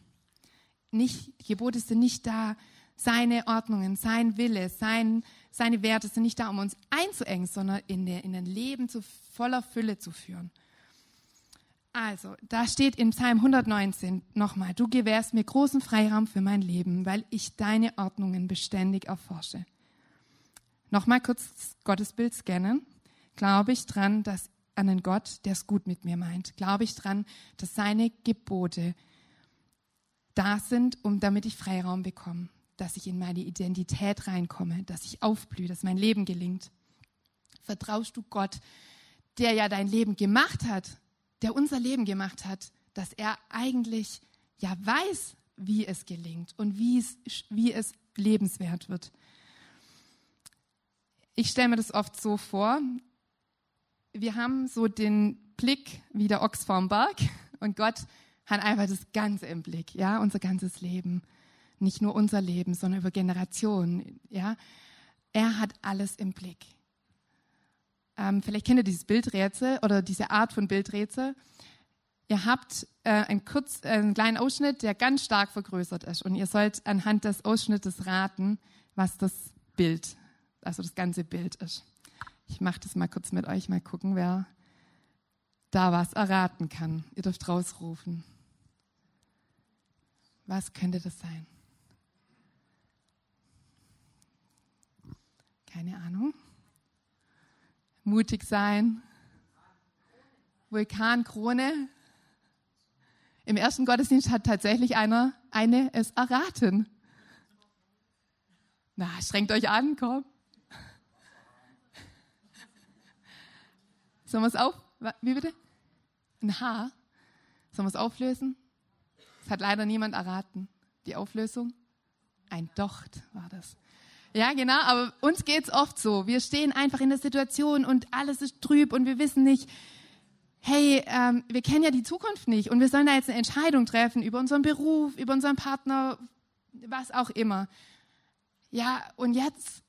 Nicht, die Gebote sind nicht da, seine Ordnungen, sein Wille, sein, seine Werte sind nicht da, um uns einzuengen, sondern in, der, in ein Leben zu voller Fülle zu führen. Also, da steht in Psalm 119 nochmal, du gewährst mir großen Freiraum für mein Leben, weil ich deine Ordnungen beständig erforsche. Nochmal kurz das Gottesbild scannen. Glaube ich dran, dass an einen Gott, der es gut mit mir meint? Glaube ich dran, dass seine Gebote da sind, um damit ich Freiraum bekomme, dass ich in meine Identität reinkomme, dass ich aufblühe, dass mein Leben gelingt? Vertraust du Gott, der ja dein Leben gemacht hat, der unser Leben gemacht hat, dass er eigentlich ja weiß, wie es gelingt und wie es, wie es lebenswert wird? Ich stelle mir das oft so vor, wir haben so den Blick wie der Ochs vorm Berg <laughs> und Gott hat einfach das Ganze im Blick, ja, unser ganzes Leben. Nicht nur unser Leben, sondern über Generationen, ja. Er hat alles im Blick. Ähm, vielleicht kennt ihr dieses Bildrätsel oder diese Art von Bildrätsel. Ihr habt äh, einen, kurz, äh, einen kleinen Ausschnitt, der ganz stark vergrößert ist. Und ihr sollt anhand des Ausschnittes raten, was das Bild, also das ganze Bild ist. Ich mache das mal kurz mit euch, mal gucken, wer da was erraten kann. Ihr dürft rausrufen. Was könnte das sein? Keine Ahnung. Mutig sein. Vulkankrone. Im ersten Gottesdienst hat tatsächlich einer eine es erraten. Na, strengt euch an, komm. Sollen wir es auf? Wie bitte? Ein Haar? Sollen wir es auflösen? Das hat leider niemand erraten. Die Auflösung? ein Docht war das. Ja, genau, aber uns geht's oft so. Wir stehen einfach in der Situation und alles ist trüb und wir wissen nicht, hey, ähm, wir kennen ja die Zukunft nicht und wir sollen da jetzt eine Entscheidung treffen über unseren Beruf, über unseren Partner, was auch immer. Ja, und jetzt,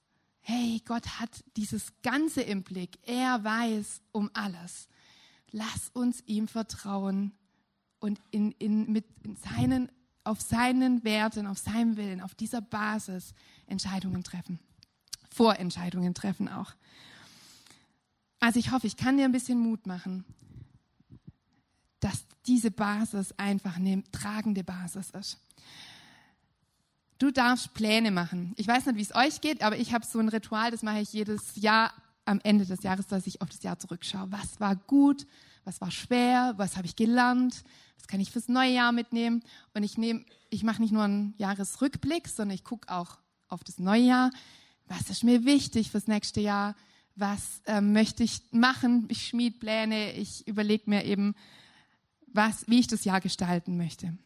hey, Gott hat dieses Ganze im Blick. Er weiß um alles. Lass uns ihm vertrauen und in, in, mit in seinen, auf seinen Werten, auf seinem Willen, auf dieser Basis Entscheidungen treffen. Vorentscheidungen treffen auch. Also ich hoffe, ich kann dir ein bisschen Mut machen, dass diese Basis einfach eine tragende Basis ist. Du darfst Pläne machen. Ich weiß nicht, wie es euch geht, aber ich habe so ein Ritual, das mache ich jedes Jahr am Ende des Jahres, dass ich auf das Jahr zurückschaue. Was war gut? Was war schwer? Was habe ich gelernt? Was kann ich fürs neue Jahr mitnehmen? Und ich nehme, ich mache nicht nur einen Jahresrückblick, sondern ich gucke auch auf das neue Jahr. Was ist mir wichtig fürs nächste Jahr? Was äh, möchte ich machen? Ich schmied Pläne. Ich überlege mir eben, was, wie ich das Jahr gestalten möchte.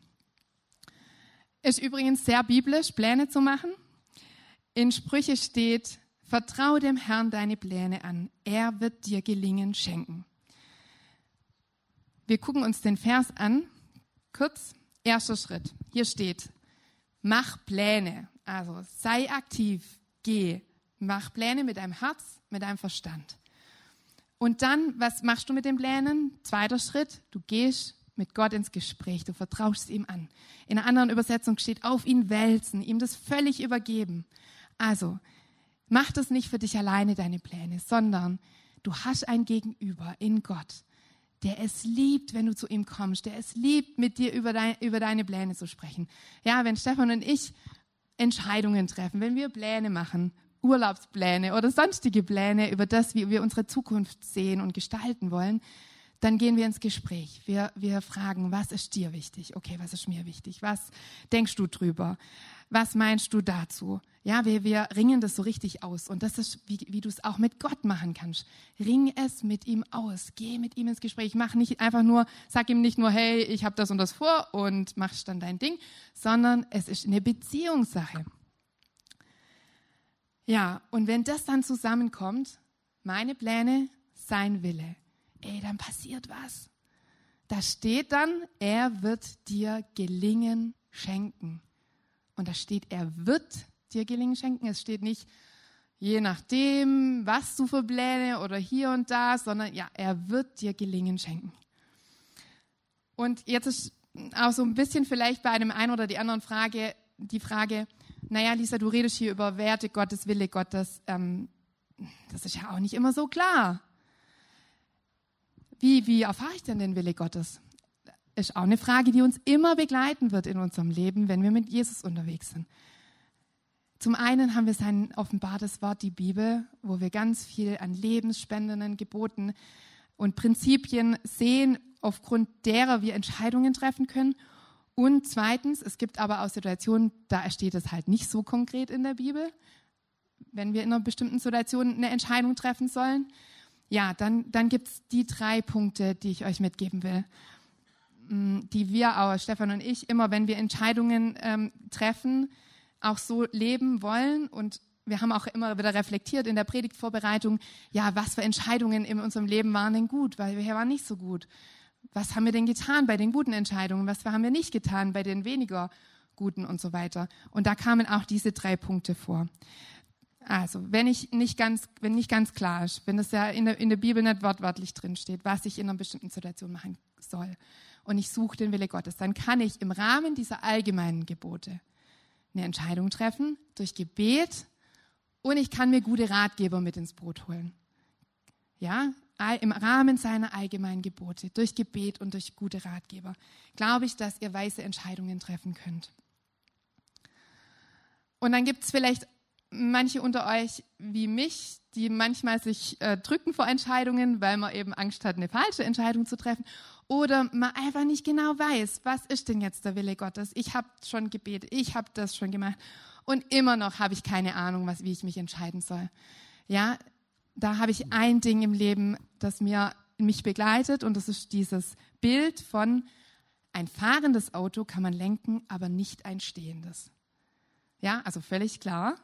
Ist übrigens sehr biblisch, Pläne zu machen. In Sprüche steht, vertraue dem Herrn deine Pläne an. Er wird dir Gelingen schenken. Wir gucken uns den Vers an. Kurz, erster Schritt. Hier steht, mach Pläne. Also sei aktiv, geh, mach Pläne mit deinem Herz, mit deinem Verstand. Und dann, was machst du mit den Plänen? Zweiter Schritt, du gehst mit Gott ins Gespräch, du vertraust ihm an. In einer anderen Übersetzung steht, auf ihn wälzen, ihm das völlig übergeben. Also, mach das nicht für dich alleine, deine Pläne, sondern du hast ein Gegenüber in Gott, der es liebt, wenn du zu ihm kommst, der es liebt, mit dir über, dein, über deine Pläne zu sprechen. Ja, wenn Stefan und ich Entscheidungen treffen, wenn wir Pläne machen, Urlaubspläne oder sonstige Pläne über das, wie wir unsere Zukunft sehen und gestalten wollen, dann gehen wir ins Gespräch. Wir, wir fragen, was ist dir wichtig? Okay, was ist mir wichtig? Was denkst du drüber? Was meinst du dazu? Ja, wir, wir ringen das so richtig aus. Und das ist, wie, wie du es auch mit Gott machen kannst. Ring es mit ihm aus. Geh mit ihm ins Gespräch. Mach nicht einfach nur, sag ihm nicht nur, hey, ich habe das und das vor und machst dann dein Ding, sondern es ist eine Beziehungssache. Ja, und wenn das dann zusammenkommt, meine Pläne, sein Wille, ey, dann passiert was. Da steht dann, er wird dir Gelingen schenken. Und da steht, er wird dir Gelingen schenken. Es steht nicht, je nachdem, was du für Pläne oder hier und da, sondern ja, er wird dir Gelingen schenken. Und jetzt ist auch so ein bisschen vielleicht bei einem einen oder die anderen Frage, die Frage, naja, Lisa, du redest hier über Werte Gottes, Wille Gottes. Ähm, das ist ja auch nicht immer so klar. Wie, wie erfahre ich denn den Wille Gottes? Ist auch eine Frage, die uns immer begleiten wird in unserem Leben, wenn wir mit Jesus unterwegs sind. Zum einen haben wir sein offenbartes Wort, die Bibel, wo wir ganz viel an lebensspendenden Geboten und Prinzipien sehen, aufgrund derer wir Entscheidungen treffen können. Und zweitens, es gibt aber auch Situationen, da steht es halt nicht so konkret in der Bibel, wenn wir in einer bestimmten Situation eine Entscheidung treffen sollen. Ja, dann, dann gibt es die drei Punkte, die ich euch mitgeben will, mm, die wir auch, Stefan und ich, immer, wenn wir Entscheidungen ähm, treffen, auch so leben wollen. Und wir haben auch immer wieder reflektiert in der Predigtvorbereitung, ja, was für Entscheidungen in unserem Leben waren denn gut, weil wir waren nicht so gut was haben wir denn getan bei den guten Entscheidungen, was haben wir nicht getan bei den weniger guten und so weiter. Und da kamen auch diese drei Punkte vor. Also, wenn ich nicht ganz, wenn nicht ganz klar ist, wenn das ja in der, in der Bibel nicht wortwörtlich drin steht, was ich in einer bestimmten Situation machen soll, und ich suche den Wille Gottes, dann kann ich im Rahmen dieser allgemeinen Gebote eine Entscheidung treffen durch Gebet und ich kann mir gute Ratgeber mit ins Boot holen. Ja, im Rahmen seiner allgemeinen Gebote, durch Gebet und durch gute Ratgeber, glaube ich, dass ihr weise Entscheidungen treffen könnt. Und dann gibt es vielleicht manche unter euch wie mich, die manchmal sich äh, drücken vor Entscheidungen, weil man eben Angst hat, eine falsche Entscheidung zu treffen. Oder man einfach nicht genau weiß, was ist denn jetzt der Wille Gottes? Ich habe schon gebetet, ich habe das schon gemacht und immer noch habe ich keine Ahnung, was, wie ich mich entscheiden soll. Ja, da habe ich ein Ding im Leben, das mir mich begleitet und das ist dieses Bild von ein fahrendes Auto kann man lenken, aber nicht ein stehendes. Ja, also völlig klar.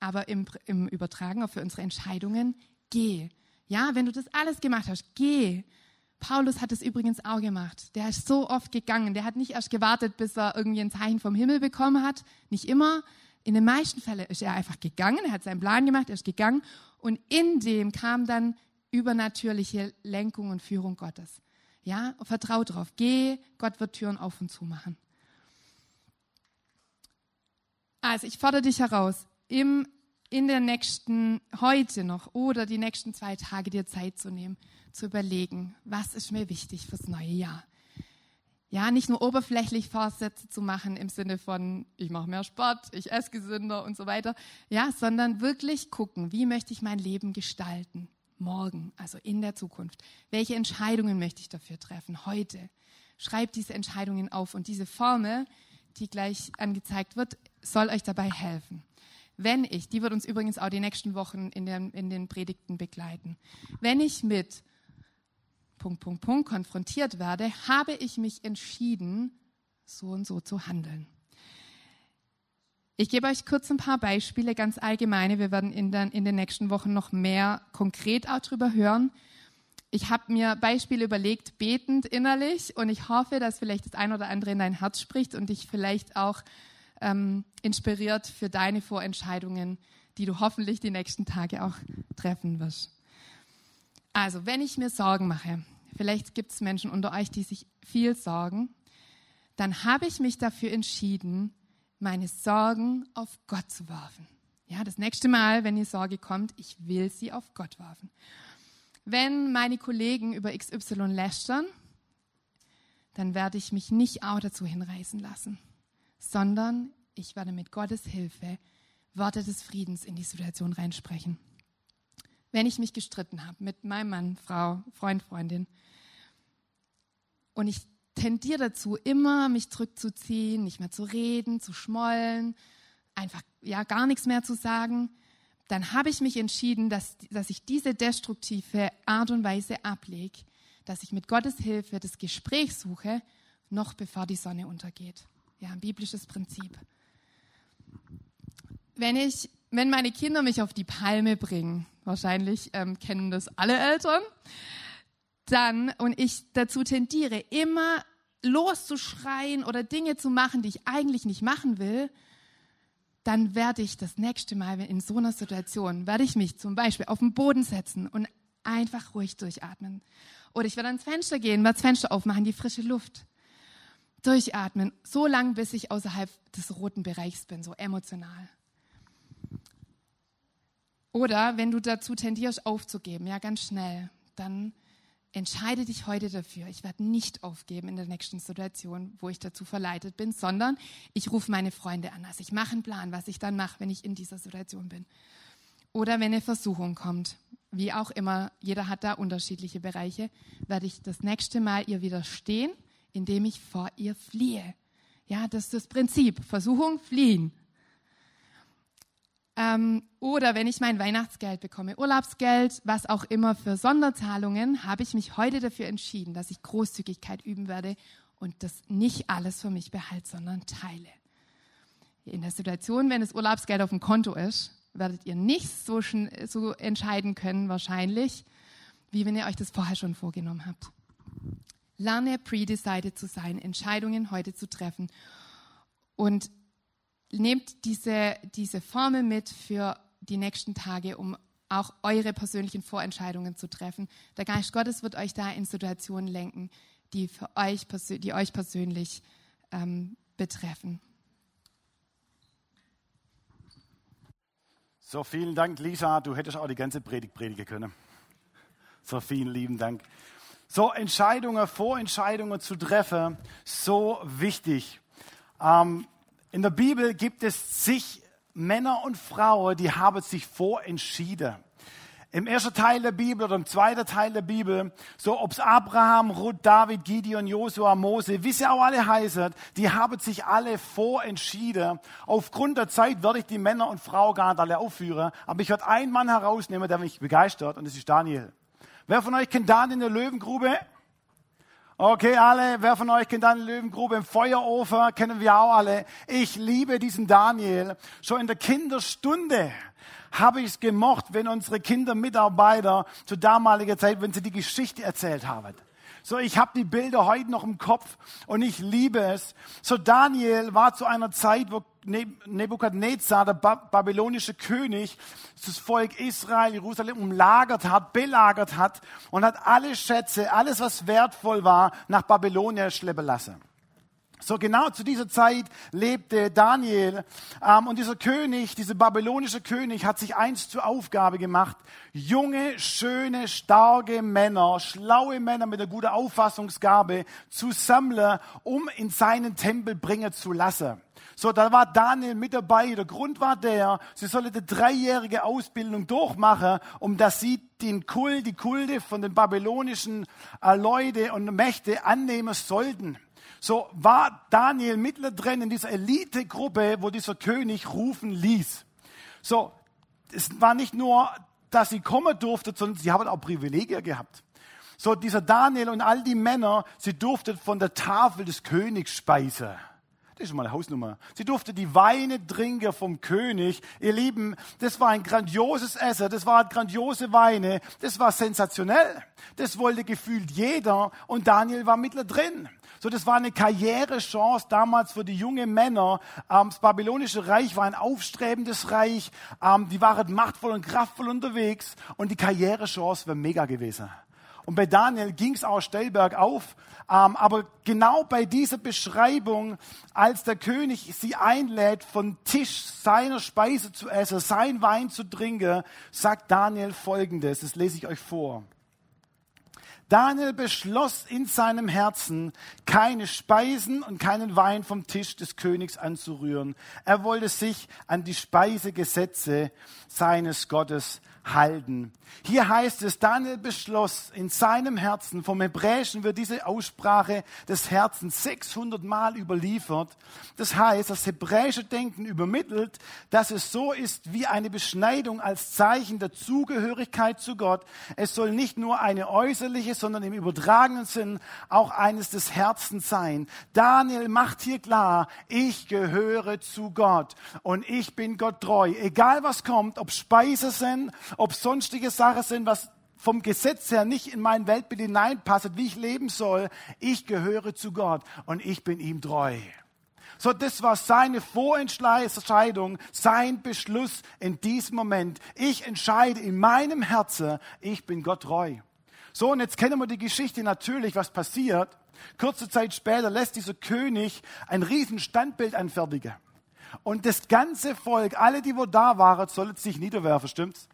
Aber im, im Übertragen auch für unsere Entscheidungen, geh. Ja, wenn du das alles gemacht hast, geh. Paulus hat es übrigens auch gemacht. Der ist so oft gegangen. Der hat nicht erst gewartet, bis er irgendwie ein Zeichen vom Himmel bekommen hat. Nicht immer. In den meisten Fällen ist er einfach gegangen. Er hat seinen Plan gemacht, er ist gegangen. Und in dem kam dann übernatürliche Lenkung und Führung Gottes. Ja, vertrau drauf. Geh, Gott wird Türen auf und zu machen. Also, ich fordere dich heraus, im, in der nächsten, heute noch oder die nächsten zwei Tage dir Zeit zu nehmen, zu überlegen, was ist mir wichtig fürs neue Jahr. Ja, nicht nur oberflächlich Vorsätze zu machen im Sinne von, ich mache mehr Sport, ich esse gesünder und so weiter, ja, sondern wirklich gucken, wie möchte ich mein Leben gestalten, morgen, also in der Zukunft. Welche Entscheidungen möchte ich dafür treffen, heute? Schreibt diese Entscheidungen auf und diese Formel, die gleich angezeigt wird, soll euch dabei helfen. Wenn ich, die wird uns übrigens auch die nächsten Wochen in den, in den Predigten begleiten, wenn ich mit Punkt, Punkt, Punkt konfrontiert werde, habe ich mich entschieden, so und so zu handeln. Ich gebe euch kurz ein paar Beispiele, ganz allgemeine. Wir werden in den, in den nächsten Wochen noch mehr konkret auch darüber hören. Ich habe mir Beispiele überlegt, betend innerlich, und ich hoffe, dass vielleicht das ein oder andere in dein Herz spricht und dich vielleicht auch ähm, inspiriert für deine Vorentscheidungen, die du hoffentlich die nächsten Tage auch treffen wirst. Also, wenn ich mir Sorgen mache, vielleicht gibt es Menschen unter euch, die sich viel sorgen, dann habe ich mich dafür entschieden, meine Sorgen auf Gott zu werfen. Ja, das nächste Mal, wenn die Sorge kommt, ich will sie auf Gott werfen. Wenn meine Kollegen über XY lästern, dann werde ich mich nicht auch dazu hinreißen lassen, sondern ich werde mit Gottes Hilfe Worte des Friedens in die Situation reinsprechen wenn ich mich gestritten habe mit meinem Mann, Frau, Freund, Freundin. Und ich tendiere dazu, immer mich zurückzuziehen, nicht mehr zu reden, zu schmollen, einfach ja gar nichts mehr zu sagen. Dann habe ich mich entschieden, dass, dass ich diese destruktive Art und Weise ablege, dass ich mit Gottes Hilfe das Gespräch suche, noch bevor die Sonne untergeht. Ja, ein biblisches Prinzip. Wenn ich wenn meine Kinder mich auf die Palme bringen, wahrscheinlich ähm, kennen das alle Eltern, dann und ich dazu tendiere, immer loszuschreien oder Dinge zu machen, die ich eigentlich nicht machen will, dann werde ich das nächste Mal in so einer Situation, werde ich mich zum Beispiel auf den Boden setzen und einfach ruhig durchatmen. Oder ich werde ans Fenster gehen, werde das Fenster aufmachen, die frische Luft. Durchatmen, so lange, bis ich außerhalb des roten Bereichs bin, so emotional. Oder wenn du dazu tendierst, aufzugeben, ja, ganz schnell, dann entscheide dich heute dafür. Ich werde nicht aufgeben in der nächsten Situation, wo ich dazu verleitet bin, sondern ich rufe meine Freunde an. Also ich mache einen Plan, was ich dann mache, wenn ich in dieser Situation bin. Oder wenn eine Versuchung kommt, wie auch immer, jeder hat da unterschiedliche Bereiche, werde ich das nächste Mal ihr widerstehen, indem ich vor ihr fliehe. Ja, das ist das Prinzip. Versuchung, fliehen. Ähm, oder wenn ich mein Weihnachtsgeld bekomme, Urlaubsgeld, was auch immer für Sonderzahlungen, habe ich mich heute dafür entschieden, dass ich Großzügigkeit üben werde und das nicht alles für mich behalte, sondern teile. In der Situation, wenn das Urlaubsgeld auf dem Konto ist, werdet ihr nicht so, so entscheiden können, wahrscheinlich, wie wenn ihr euch das vorher schon vorgenommen habt. Lerne pre-decided zu sein, Entscheidungen heute zu treffen. Und nehmt diese, diese Formel mit für die nächsten Tage, um auch eure persönlichen Vorentscheidungen zu treffen. Der Geist Gottes wird euch da in Situationen lenken, die, für euch, die euch persönlich ähm, betreffen. So, vielen Dank, Lisa. Du hättest auch die ganze Predigt predigen können. So, vielen lieben Dank. So, Entscheidungen, Vorentscheidungen zu treffen, so wichtig. Ähm, in der Bibel gibt es zig Männer und Frauen, die haben sich vorentschieden. Im ersten Teil der Bibel oder im zweiten Teil der Bibel, so ob es Abraham, Ruth, David, Gideon, Josua, Mose, wie sie auch alle heißen, die haben sich alle vorentschieden. Aufgrund der Zeit werde ich die Männer und Frauen gar nicht alle aufführen, aber ich werde einen Mann herausnehmen, der mich begeistert, und das ist Daniel. Wer von euch kennt Daniel in der Löwengrube? Okay, alle, wer von euch kennt dann Löwengrube im Feuerofen? Kennen wir auch alle. Ich liebe diesen Daniel. Schon in der Kinderstunde habe ich es gemocht, wenn unsere Kindermitarbeiter zu damaliger Zeit, wenn sie die Geschichte erzählt haben. So, ich habe die Bilder heute noch im Kopf und ich liebe es. So, Daniel war zu einer Zeit, wo Nebukadnezar, der babylonische König, das Volk Israel, Jerusalem umlagert hat, belagert hat und hat alle Schätze, alles was wertvoll war, nach Babylonien schleppen lassen. So genau zu dieser Zeit lebte Daniel ähm, und dieser König, dieser babylonische König, hat sich eins zur Aufgabe gemacht, junge, schöne, starke Männer, schlaue Männer mit einer guten Auffassungsgabe zu sammeln, um in seinen Tempel bringen zu lassen. So, da war Daniel mit dabei. Der Grund war der, sie sollte eine dreijährige Ausbildung durchmachen, um dass sie den Kult, die Kulte von den babylonischen äh, Leute und Mächte annehmen sollten. So war Daniel mittendrin in dieser Elitegruppe, wo dieser König rufen ließ. So, es war nicht nur, dass sie kommen durfte, sondern sie haben auch Privilegien gehabt. So, dieser Daniel und all die Männer, sie durften von der Tafel des Königs speisen. Das ist mal eine Hausnummer. Sie durfte die Weine trinken vom König. Ihr Lieben, das war ein grandioses Essen, das war grandiose Weine, das war sensationell. Das wollte gefühlt jeder und Daniel war mittendrin. So, das war eine Karrierechance damals für die jungen Männer. Ähm, das babylonische Reich war ein aufstrebendes Reich. Ähm, die waren machtvoll und kraftvoll unterwegs und die Karrierechance wäre mega gewesen. Und bei Daniel ging es auch Stellberg auf. Ähm, aber genau bei dieser Beschreibung, als der König sie einlädt, von Tisch seiner Speise zu essen, sein Wein zu trinken, sagt Daniel Folgendes. Das lese ich euch vor. Daniel beschloss in seinem Herzen, keine Speisen und keinen Wein vom Tisch des Königs anzurühren. Er wollte sich an die Speisegesetze seines Gottes halten. Hier heißt es, Daniel beschloss in seinem Herzen, vom Hebräischen wird diese Aussprache des Herzens 600 Mal überliefert. Das heißt, das hebräische Denken übermittelt, dass es so ist wie eine Beschneidung als Zeichen der Zugehörigkeit zu Gott. Es soll nicht nur eine äußerliche, sondern im übertragenen Sinn auch eines des Herzens sein. Daniel macht hier klar, ich gehöre zu Gott und ich bin Gott treu. Egal was kommt, ob Speise sind, ob sonstige Sachen sind, was vom Gesetz her nicht in mein Weltbild hineinpasst, wie ich leben soll. Ich gehöre zu Gott und ich bin ihm treu. So, das war seine Vorentscheidung, sein Beschluss in diesem Moment. Ich entscheide in meinem Herzen, ich bin Gott treu. So, und jetzt kennen wir die Geschichte natürlich, was passiert. Kurze Zeit später lässt dieser König ein riesen Standbild anfertigen. Und das ganze Volk, alle, die wo da waren, sollen sich niederwerfen, stimmt's?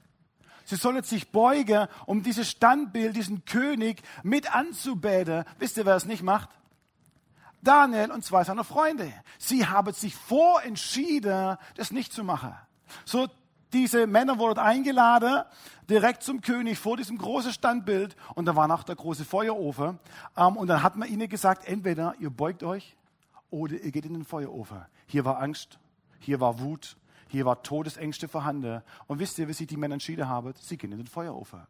Sie sollen sich beugen, um dieses Standbild, diesen König mit anzubeten. Wisst ihr, wer es nicht macht? Daniel und zwei seiner Freunde. Sie haben sich vorentschieden, das nicht zu machen. So, diese Männer wurden eingeladen, direkt zum König vor diesem großen Standbild. Und da war noch der große Feuerofen. Ähm, und dann hat man ihnen gesagt, entweder ihr beugt euch oder ihr geht in den Feuerofen. Hier war Angst, hier war Wut, hier war Todesängste vorhanden. Und wisst ihr, wie sich die Männer entschieden haben? Sie gehen in den Feuerofen.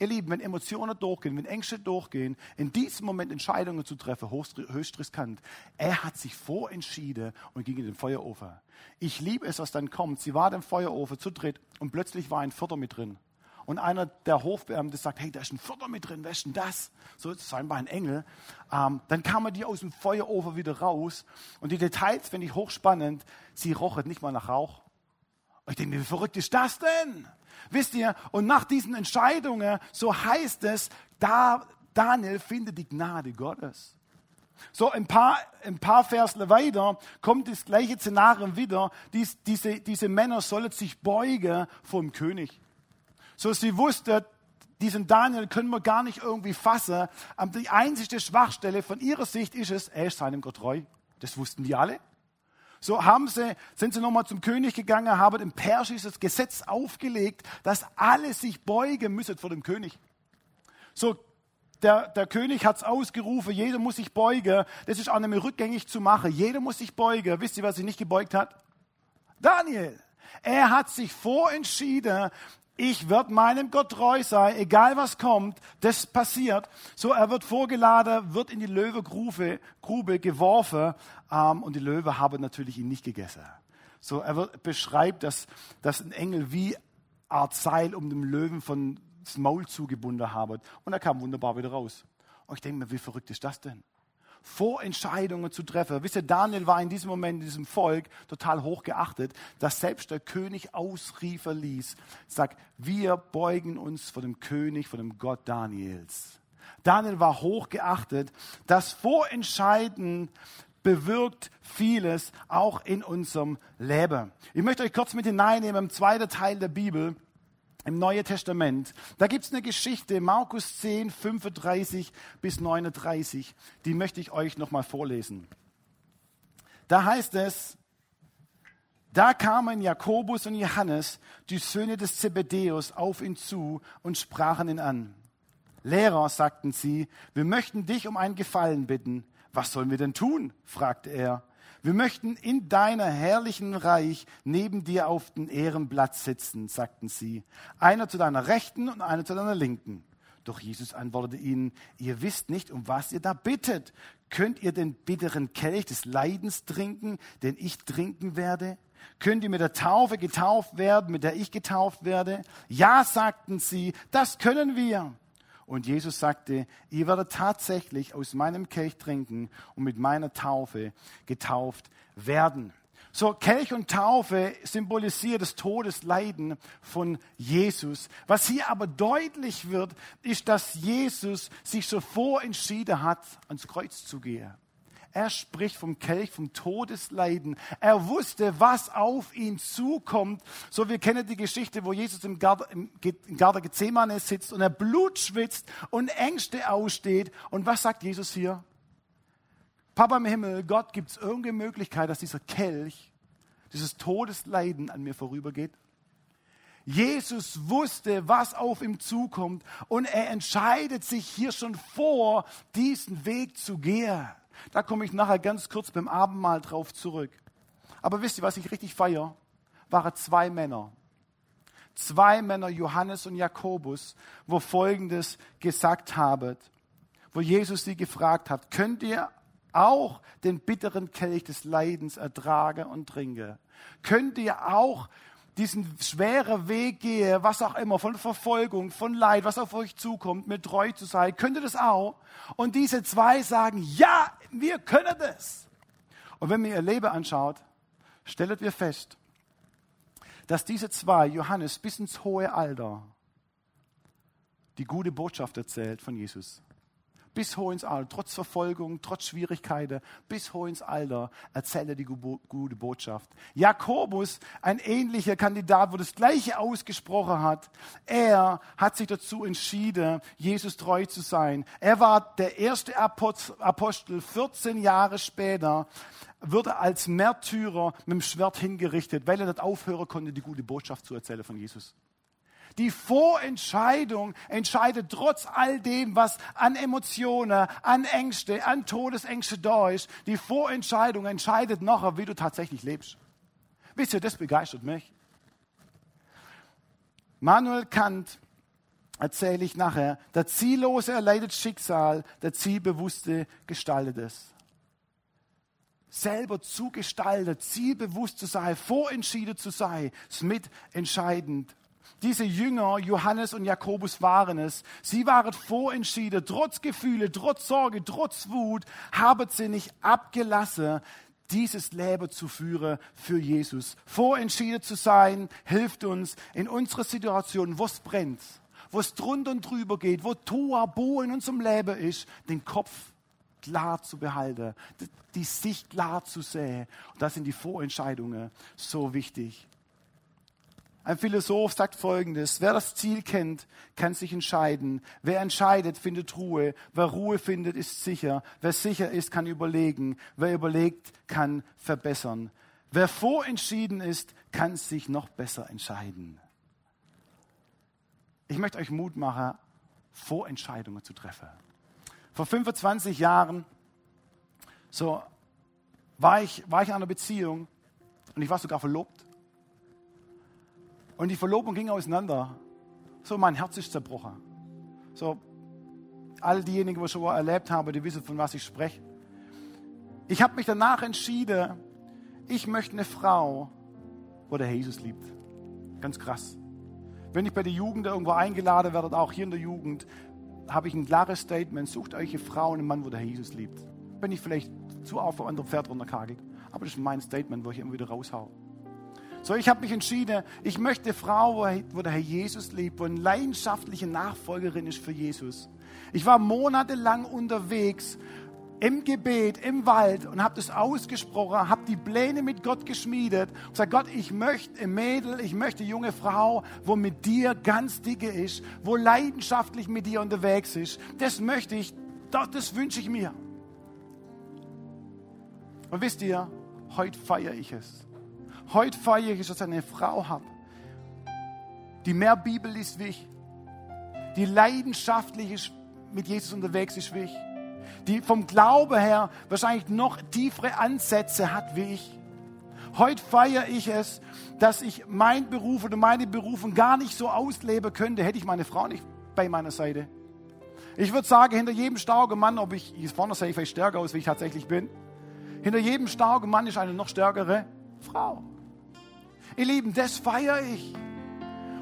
Ihr Lieben, wenn Emotionen durchgehen, wenn Ängste durchgehen, in diesem Moment Entscheidungen zu treffen, höchst riskant. Er hat sich vorentschieden und ging in den Feuerofen. Ich liebe es, was dann kommt. Sie war im Feuerofen zu dritt und plötzlich war ein Vierter mit drin und einer der Hofbeamte sagt, hey, da ist ein Vierter mit drin, wer ist denn das? So, das ist scheinbar ein Engel. Ähm, dann kamen die aus dem Feuerofen wieder raus und die Details finde ich hochspannend. Sie rochen nicht mal nach Rauch. Und ich denke mir, wie verrückt ist das denn? Wisst ihr, und nach diesen Entscheidungen, so heißt es, da Daniel findet die Gnade Gottes. So, ein paar, ein paar Versle weiter kommt das gleiche Szenario wieder. Dies, diese, diese Männer sollen sich beugen vor dem König. So sie wusste, diesen Daniel können wir gar nicht irgendwie fassen. Aber die einzige Schwachstelle von ihrer Sicht ist es, er ist seinem Gott treu. Das wussten die alle. So haben sie, sind sie nochmal zum König gegangen, haben ein persisches Gesetz aufgelegt, dass alle sich beugen müssen vor dem König. So, der, der König hat es ausgerufen, jeder muss sich beugen. Das ist auch nicht mehr rückgängig zu machen. Jeder muss sich beugen. Wisst ihr, wer sich nicht gebeugt hat? Daniel. Er hat sich vorentschieden, ich werde meinem Gott treu sein, egal was kommt, das passiert. So, er wird vorgeladen, wird in die Löwegrube Grube geworfen ähm, und die Löwe haben natürlich ihn nicht gegessen. So, er wird, beschreibt, dass, dass ein Engel wie Art Seil um den Löwen von das Maul zugebunden haben und er kam wunderbar wieder raus. Und ich denke mir, wie verrückt ist das denn? Vorentscheidungen zu treffen. Wisst ihr, Daniel war in diesem Moment in diesem Volk total hoch geachtet, dass selbst der König Ausriefer ließ, sagt, wir beugen uns vor dem König, vor dem Gott Daniels. Daniel war hoch geachtet. Das Vorentscheiden bewirkt vieles auch in unserem Leben. Ich möchte euch kurz mit hineinnehmen im zweiten Teil der Bibel im Neuen Testament. Da gibt es eine Geschichte, Markus 10, 35 bis 39, die möchte ich euch nochmal vorlesen. Da heißt es, da kamen Jakobus und Johannes, die Söhne des Zebedäus, auf ihn zu und sprachen ihn an. Lehrer, sagten sie, wir möchten dich um einen Gefallen bitten. Was sollen wir denn tun? fragte er. Wir möchten in deiner herrlichen Reich neben dir auf den Ehrenplatz sitzen, sagten sie. Einer zu deiner Rechten und einer zu deiner Linken. Doch Jesus antwortete ihnen, ihr wisst nicht, um was ihr da bittet. Könnt ihr den bitteren Kelch des Leidens trinken, den ich trinken werde? Könnt ihr mit der Taufe getauft werden, mit der ich getauft werde? Ja, sagten sie, das können wir. Und Jesus sagte, ihr werdet tatsächlich aus meinem Kelch trinken und mit meiner Taufe getauft werden. So, Kelch und Taufe symbolisiert das Todesleiden von Jesus. Was hier aber deutlich wird, ist, dass Jesus sich schon vorentschieden hat, ans Kreuz zu gehen. Er spricht vom Kelch, vom Todesleiden. Er wusste, was auf ihn zukommt. So, wir kennen die Geschichte, wo Jesus im Garten, im Garten Gethsemane sitzt und er Blut schwitzt und Ängste aussteht. Und was sagt Jesus hier? Papa im Himmel, Gott, gibt es irgendeine Möglichkeit, dass dieser Kelch, dieses Todesleiden an mir vorübergeht? Jesus wusste, was auf ihm zukommt und er entscheidet sich hier schon vor, diesen Weg zu gehen. Da komme ich nachher ganz kurz beim Abendmahl drauf zurück. Aber wisst ihr, was ich richtig feiere? Waren zwei Männer. Zwei Männer, Johannes und Jakobus, wo Folgendes gesagt haben, wo Jesus sie gefragt hat, könnt ihr auch den bitteren Kelch des Leidens ertragen und trinken? Könnt ihr auch diesen schweren Weg gehe, was auch immer, von Verfolgung, von Leid, was auf euch zukommt, mit treu zu sein, könnt ihr das auch? Und diese zwei sagen, ja, wir können das. Und wenn ihr ihr Leben anschaut, stellt wir fest, dass diese zwei, Johannes bis ins hohe Alter, die gute Botschaft erzählt von Jesus bis hoch ins Alter, trotz Verfolgung, trotz Schwierigkeiten, bis hoch ins Alter erzählt er die gute Botschaft. Jakobus, ein ähnlicher Kandidat, wo das Gleiche ausgesprochen hat, er hat sich dazu entschieden, Jesus treu zu sein. Er war der erste Apostel, 14 Jahre später wird er als Märtyrer mit dem Schwert hingerichtet, weil er nicht aufhören konnte, die gute Botschaft zu erzählen von Jesus. Die Vorentscheidung entscheidet trotz all dem, was an Emotionen, an Ängste, an Todesängste da ist. Die Vorentscheidung entscheidet nachher, wie du tatsächlich lebst. Wisst ihr, das begeistert mich. Manuel Kant erzähle ich nachher. Der Ziellose erleidet Schicksal, der Zielbewusste gestaltet es. Selber zu gestalten, zielbewusst zu sein, vorentschieden zu sein, ist mitentscheidend diese Jünger, Johannes und Jakobus waren es. Sie waren vorentschieden, trotz Gefühle, trotz Sorge, trotz Wut, haben sie nicht abgelassen, dieses Leben zu führen für Jesus. Vorentschieden zu sein, hilft uns in unserer Situation, wo es brennt, wo es drunter und drüber geht, wo Toa Bo in unserem Leben ist, den Kopf klar zu behalten, die Sicht klar zu sehen. Und das sind die Vorentscheidungen so wichtig. Ein Philosoph sagt Folgendes, wer das Ziel kennt, kann sich entscheiden. Wer entscheidet, findet Ruhe. Wer Ruhe findet, ist sicher. Wer sicher ist, kann überlegen. Wer überlegt, kann verbessern. Wer vorentschieden ist, kann sich noch besser entscheiden. Ich möchte euch Mut machen, Vorentscheidungen zu treffen. Vor 25 Jahren so, war, ich, war ich in einer Beziehung und ich war sogar verlobt. Und die Verlobung ging auseinander. So, mein Herz ist zerbrochen. So, all diejenigen, die schon mal erlebt haben, die wissen, von was ich spreche. Ich habe mich danach entschieden, ich möchte eine Frau, wo der Jesus liebt. Ganz krass. Wenn ich bei der Jugend irgendwo eingeladen werde, auch hier in der Jugend, habe ich ein klares Statement, sucht euch eine Frau und einen Mann, wo der Jesus liebt. Bin ich vielleicht zu auf ein anderes Pferd runterkagelt, aber das ist mein Statement, wo ich immer wieder raushau. So, ich habe mich entschieden, ich möchte Frau, wo der Herr Jesus liebt, wo eine leidenschaftliche Nachfolgerin ist für Jesus. Ich war monatelang unterwegs im Gebet, im Wald und habe das ausgesprochen, habe die Pläne mit Gott geschmiedet und gesagt, Gott, ich möchte ein Mädel, ich möchte eine junge Frau, wo mit dir ganz dicke ist, wo leidenschaftlich mit dir unterwegs ist. Das möchte ich, das wünsche ich mir. Und wisst ihr, heute feiere ich es. Heute feiere ich dass ich eine Frau habe, die mehr Bibel liest wie ich, die leidenschaftlich mit Jesus unterwegs ist wie ich die vom Glaube her wahrscheinlich noch tiefere Ansätze hat wie ich. Heute feiere ich es, dass ich mein Beruf oder meine Berufung gar nicht so ausleben könnte, hätte ich meine Frau nicht bei meiner Seite. Ich würde sagen, hinter jedem starken Mann, ob ich, hier vorne sehe ich vielleicht stärker aus, wie ich tatsächlich bin, hinter jedem starken Mann ist eine noch stärkere Frau. Ihr Lieben, das feiere ich.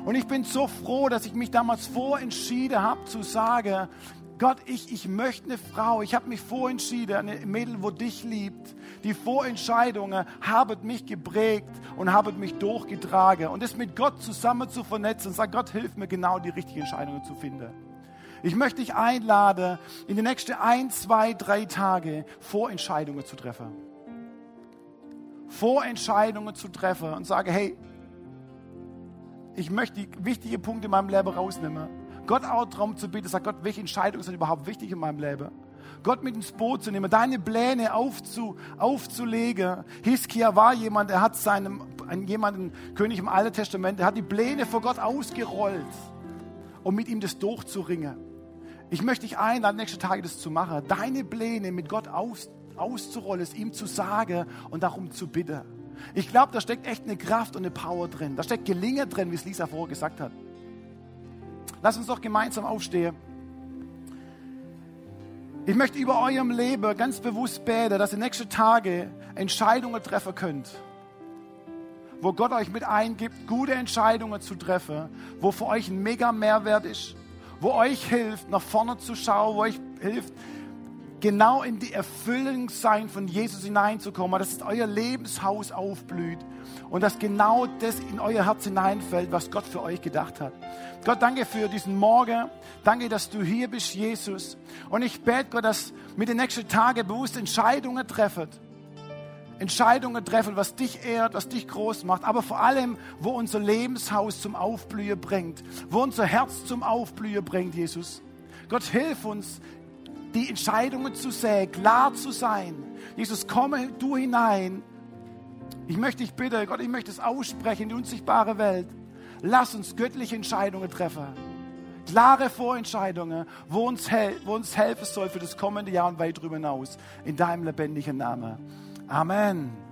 Und ich bin so froh, dass ich mich damals vorentschieden habe zu sagen, Gott, ich, ich möchte eine Frau, ich habe mich vorentschieden, eine Mädel, wo dich liebt. Die Vorentscheidungen haben mich geprägt und haben mich durchgetragen. Und das mit Gott zusammen zu vernetzen und sagen, Gott, hilf mir genau die richtigen Entscheidungen zu finden. Ich möchte dich einladen, in den nächsten ein, zwei, drei Tage Vorentscheidungen zu treffen. Vorentscheidungen zu treffen und sage, hey, ich möchte die wichtigen Punkte in meinem Leben rausnehmen Gott auch darum zu bitten, sagt Gott, welche Entscheidungen sind überhaupt wichtig in meinem Leben? Gott mit ins Boot zu nehmen, deine Pläne aufzu, aufzulegen. Hiskia war jemand, er hat seinem, jemanden, König im Alten Testament, er hat die Pläne vor Gott ausgerollt, um mit ihm das durchzuringen. Ich möchte dich einladen, nächste Tage das zu machen, deine Pläne mit Gott aus, auszurollen, es ihm zu sagen und darum zu bitten. Ich glaube, da steckt echt eine Kraft und eine Power drin. Da steckt Gelingen drin, wie es Lisa vorher gesagt hat. Lass uns doch gemeinsam aufstehen. Ich möchte über eurem Leben ganz bewusst beten, dass ihr nächste Tage Entscheidungen treffen könnt, wo Gott euch mit eingibt, gute Entscheidungen zu treffen, wo für euch ein mega Mehrwert ist, wo euch hilft, nach vorne zu schauen, wo euch hilft, genau in die Erfüllung sein von Jesus hineinzukommen, dass euer Lebenshaus aufblüht und dass genau das in euer Herz hineinfällt, was Gott für euch gedacht hat. Gott, danke für diesen Morgen. Danke, dass du hier bist, Jesus. Und ich bete Gott, dass mit den nächsten Tagen bewusst Entscheidungen treffen. Entscheidungen treffen, was dich ehrt, was dich groß macht, aber vor allem, wo unser Lebenshaus zum Aufblühen bringt, wo unser Herz zum Aufblühen bringt, Jesus. Gott, hilf uns, die Entscheidungen zu sehen, klar zu sein. Jesus, komme du hinein. Ich möchte dich bitten, Gott, ich möchte es aussprechen in die unsichtbare Welt. Lass uns göttliche Entscheidungen treffen. Klare Vorentscheidungen, wo uns, wo uns helfen soll für das kommende Jahr und weit darüber hinaus. In deinem lebendigen Namen. Amen.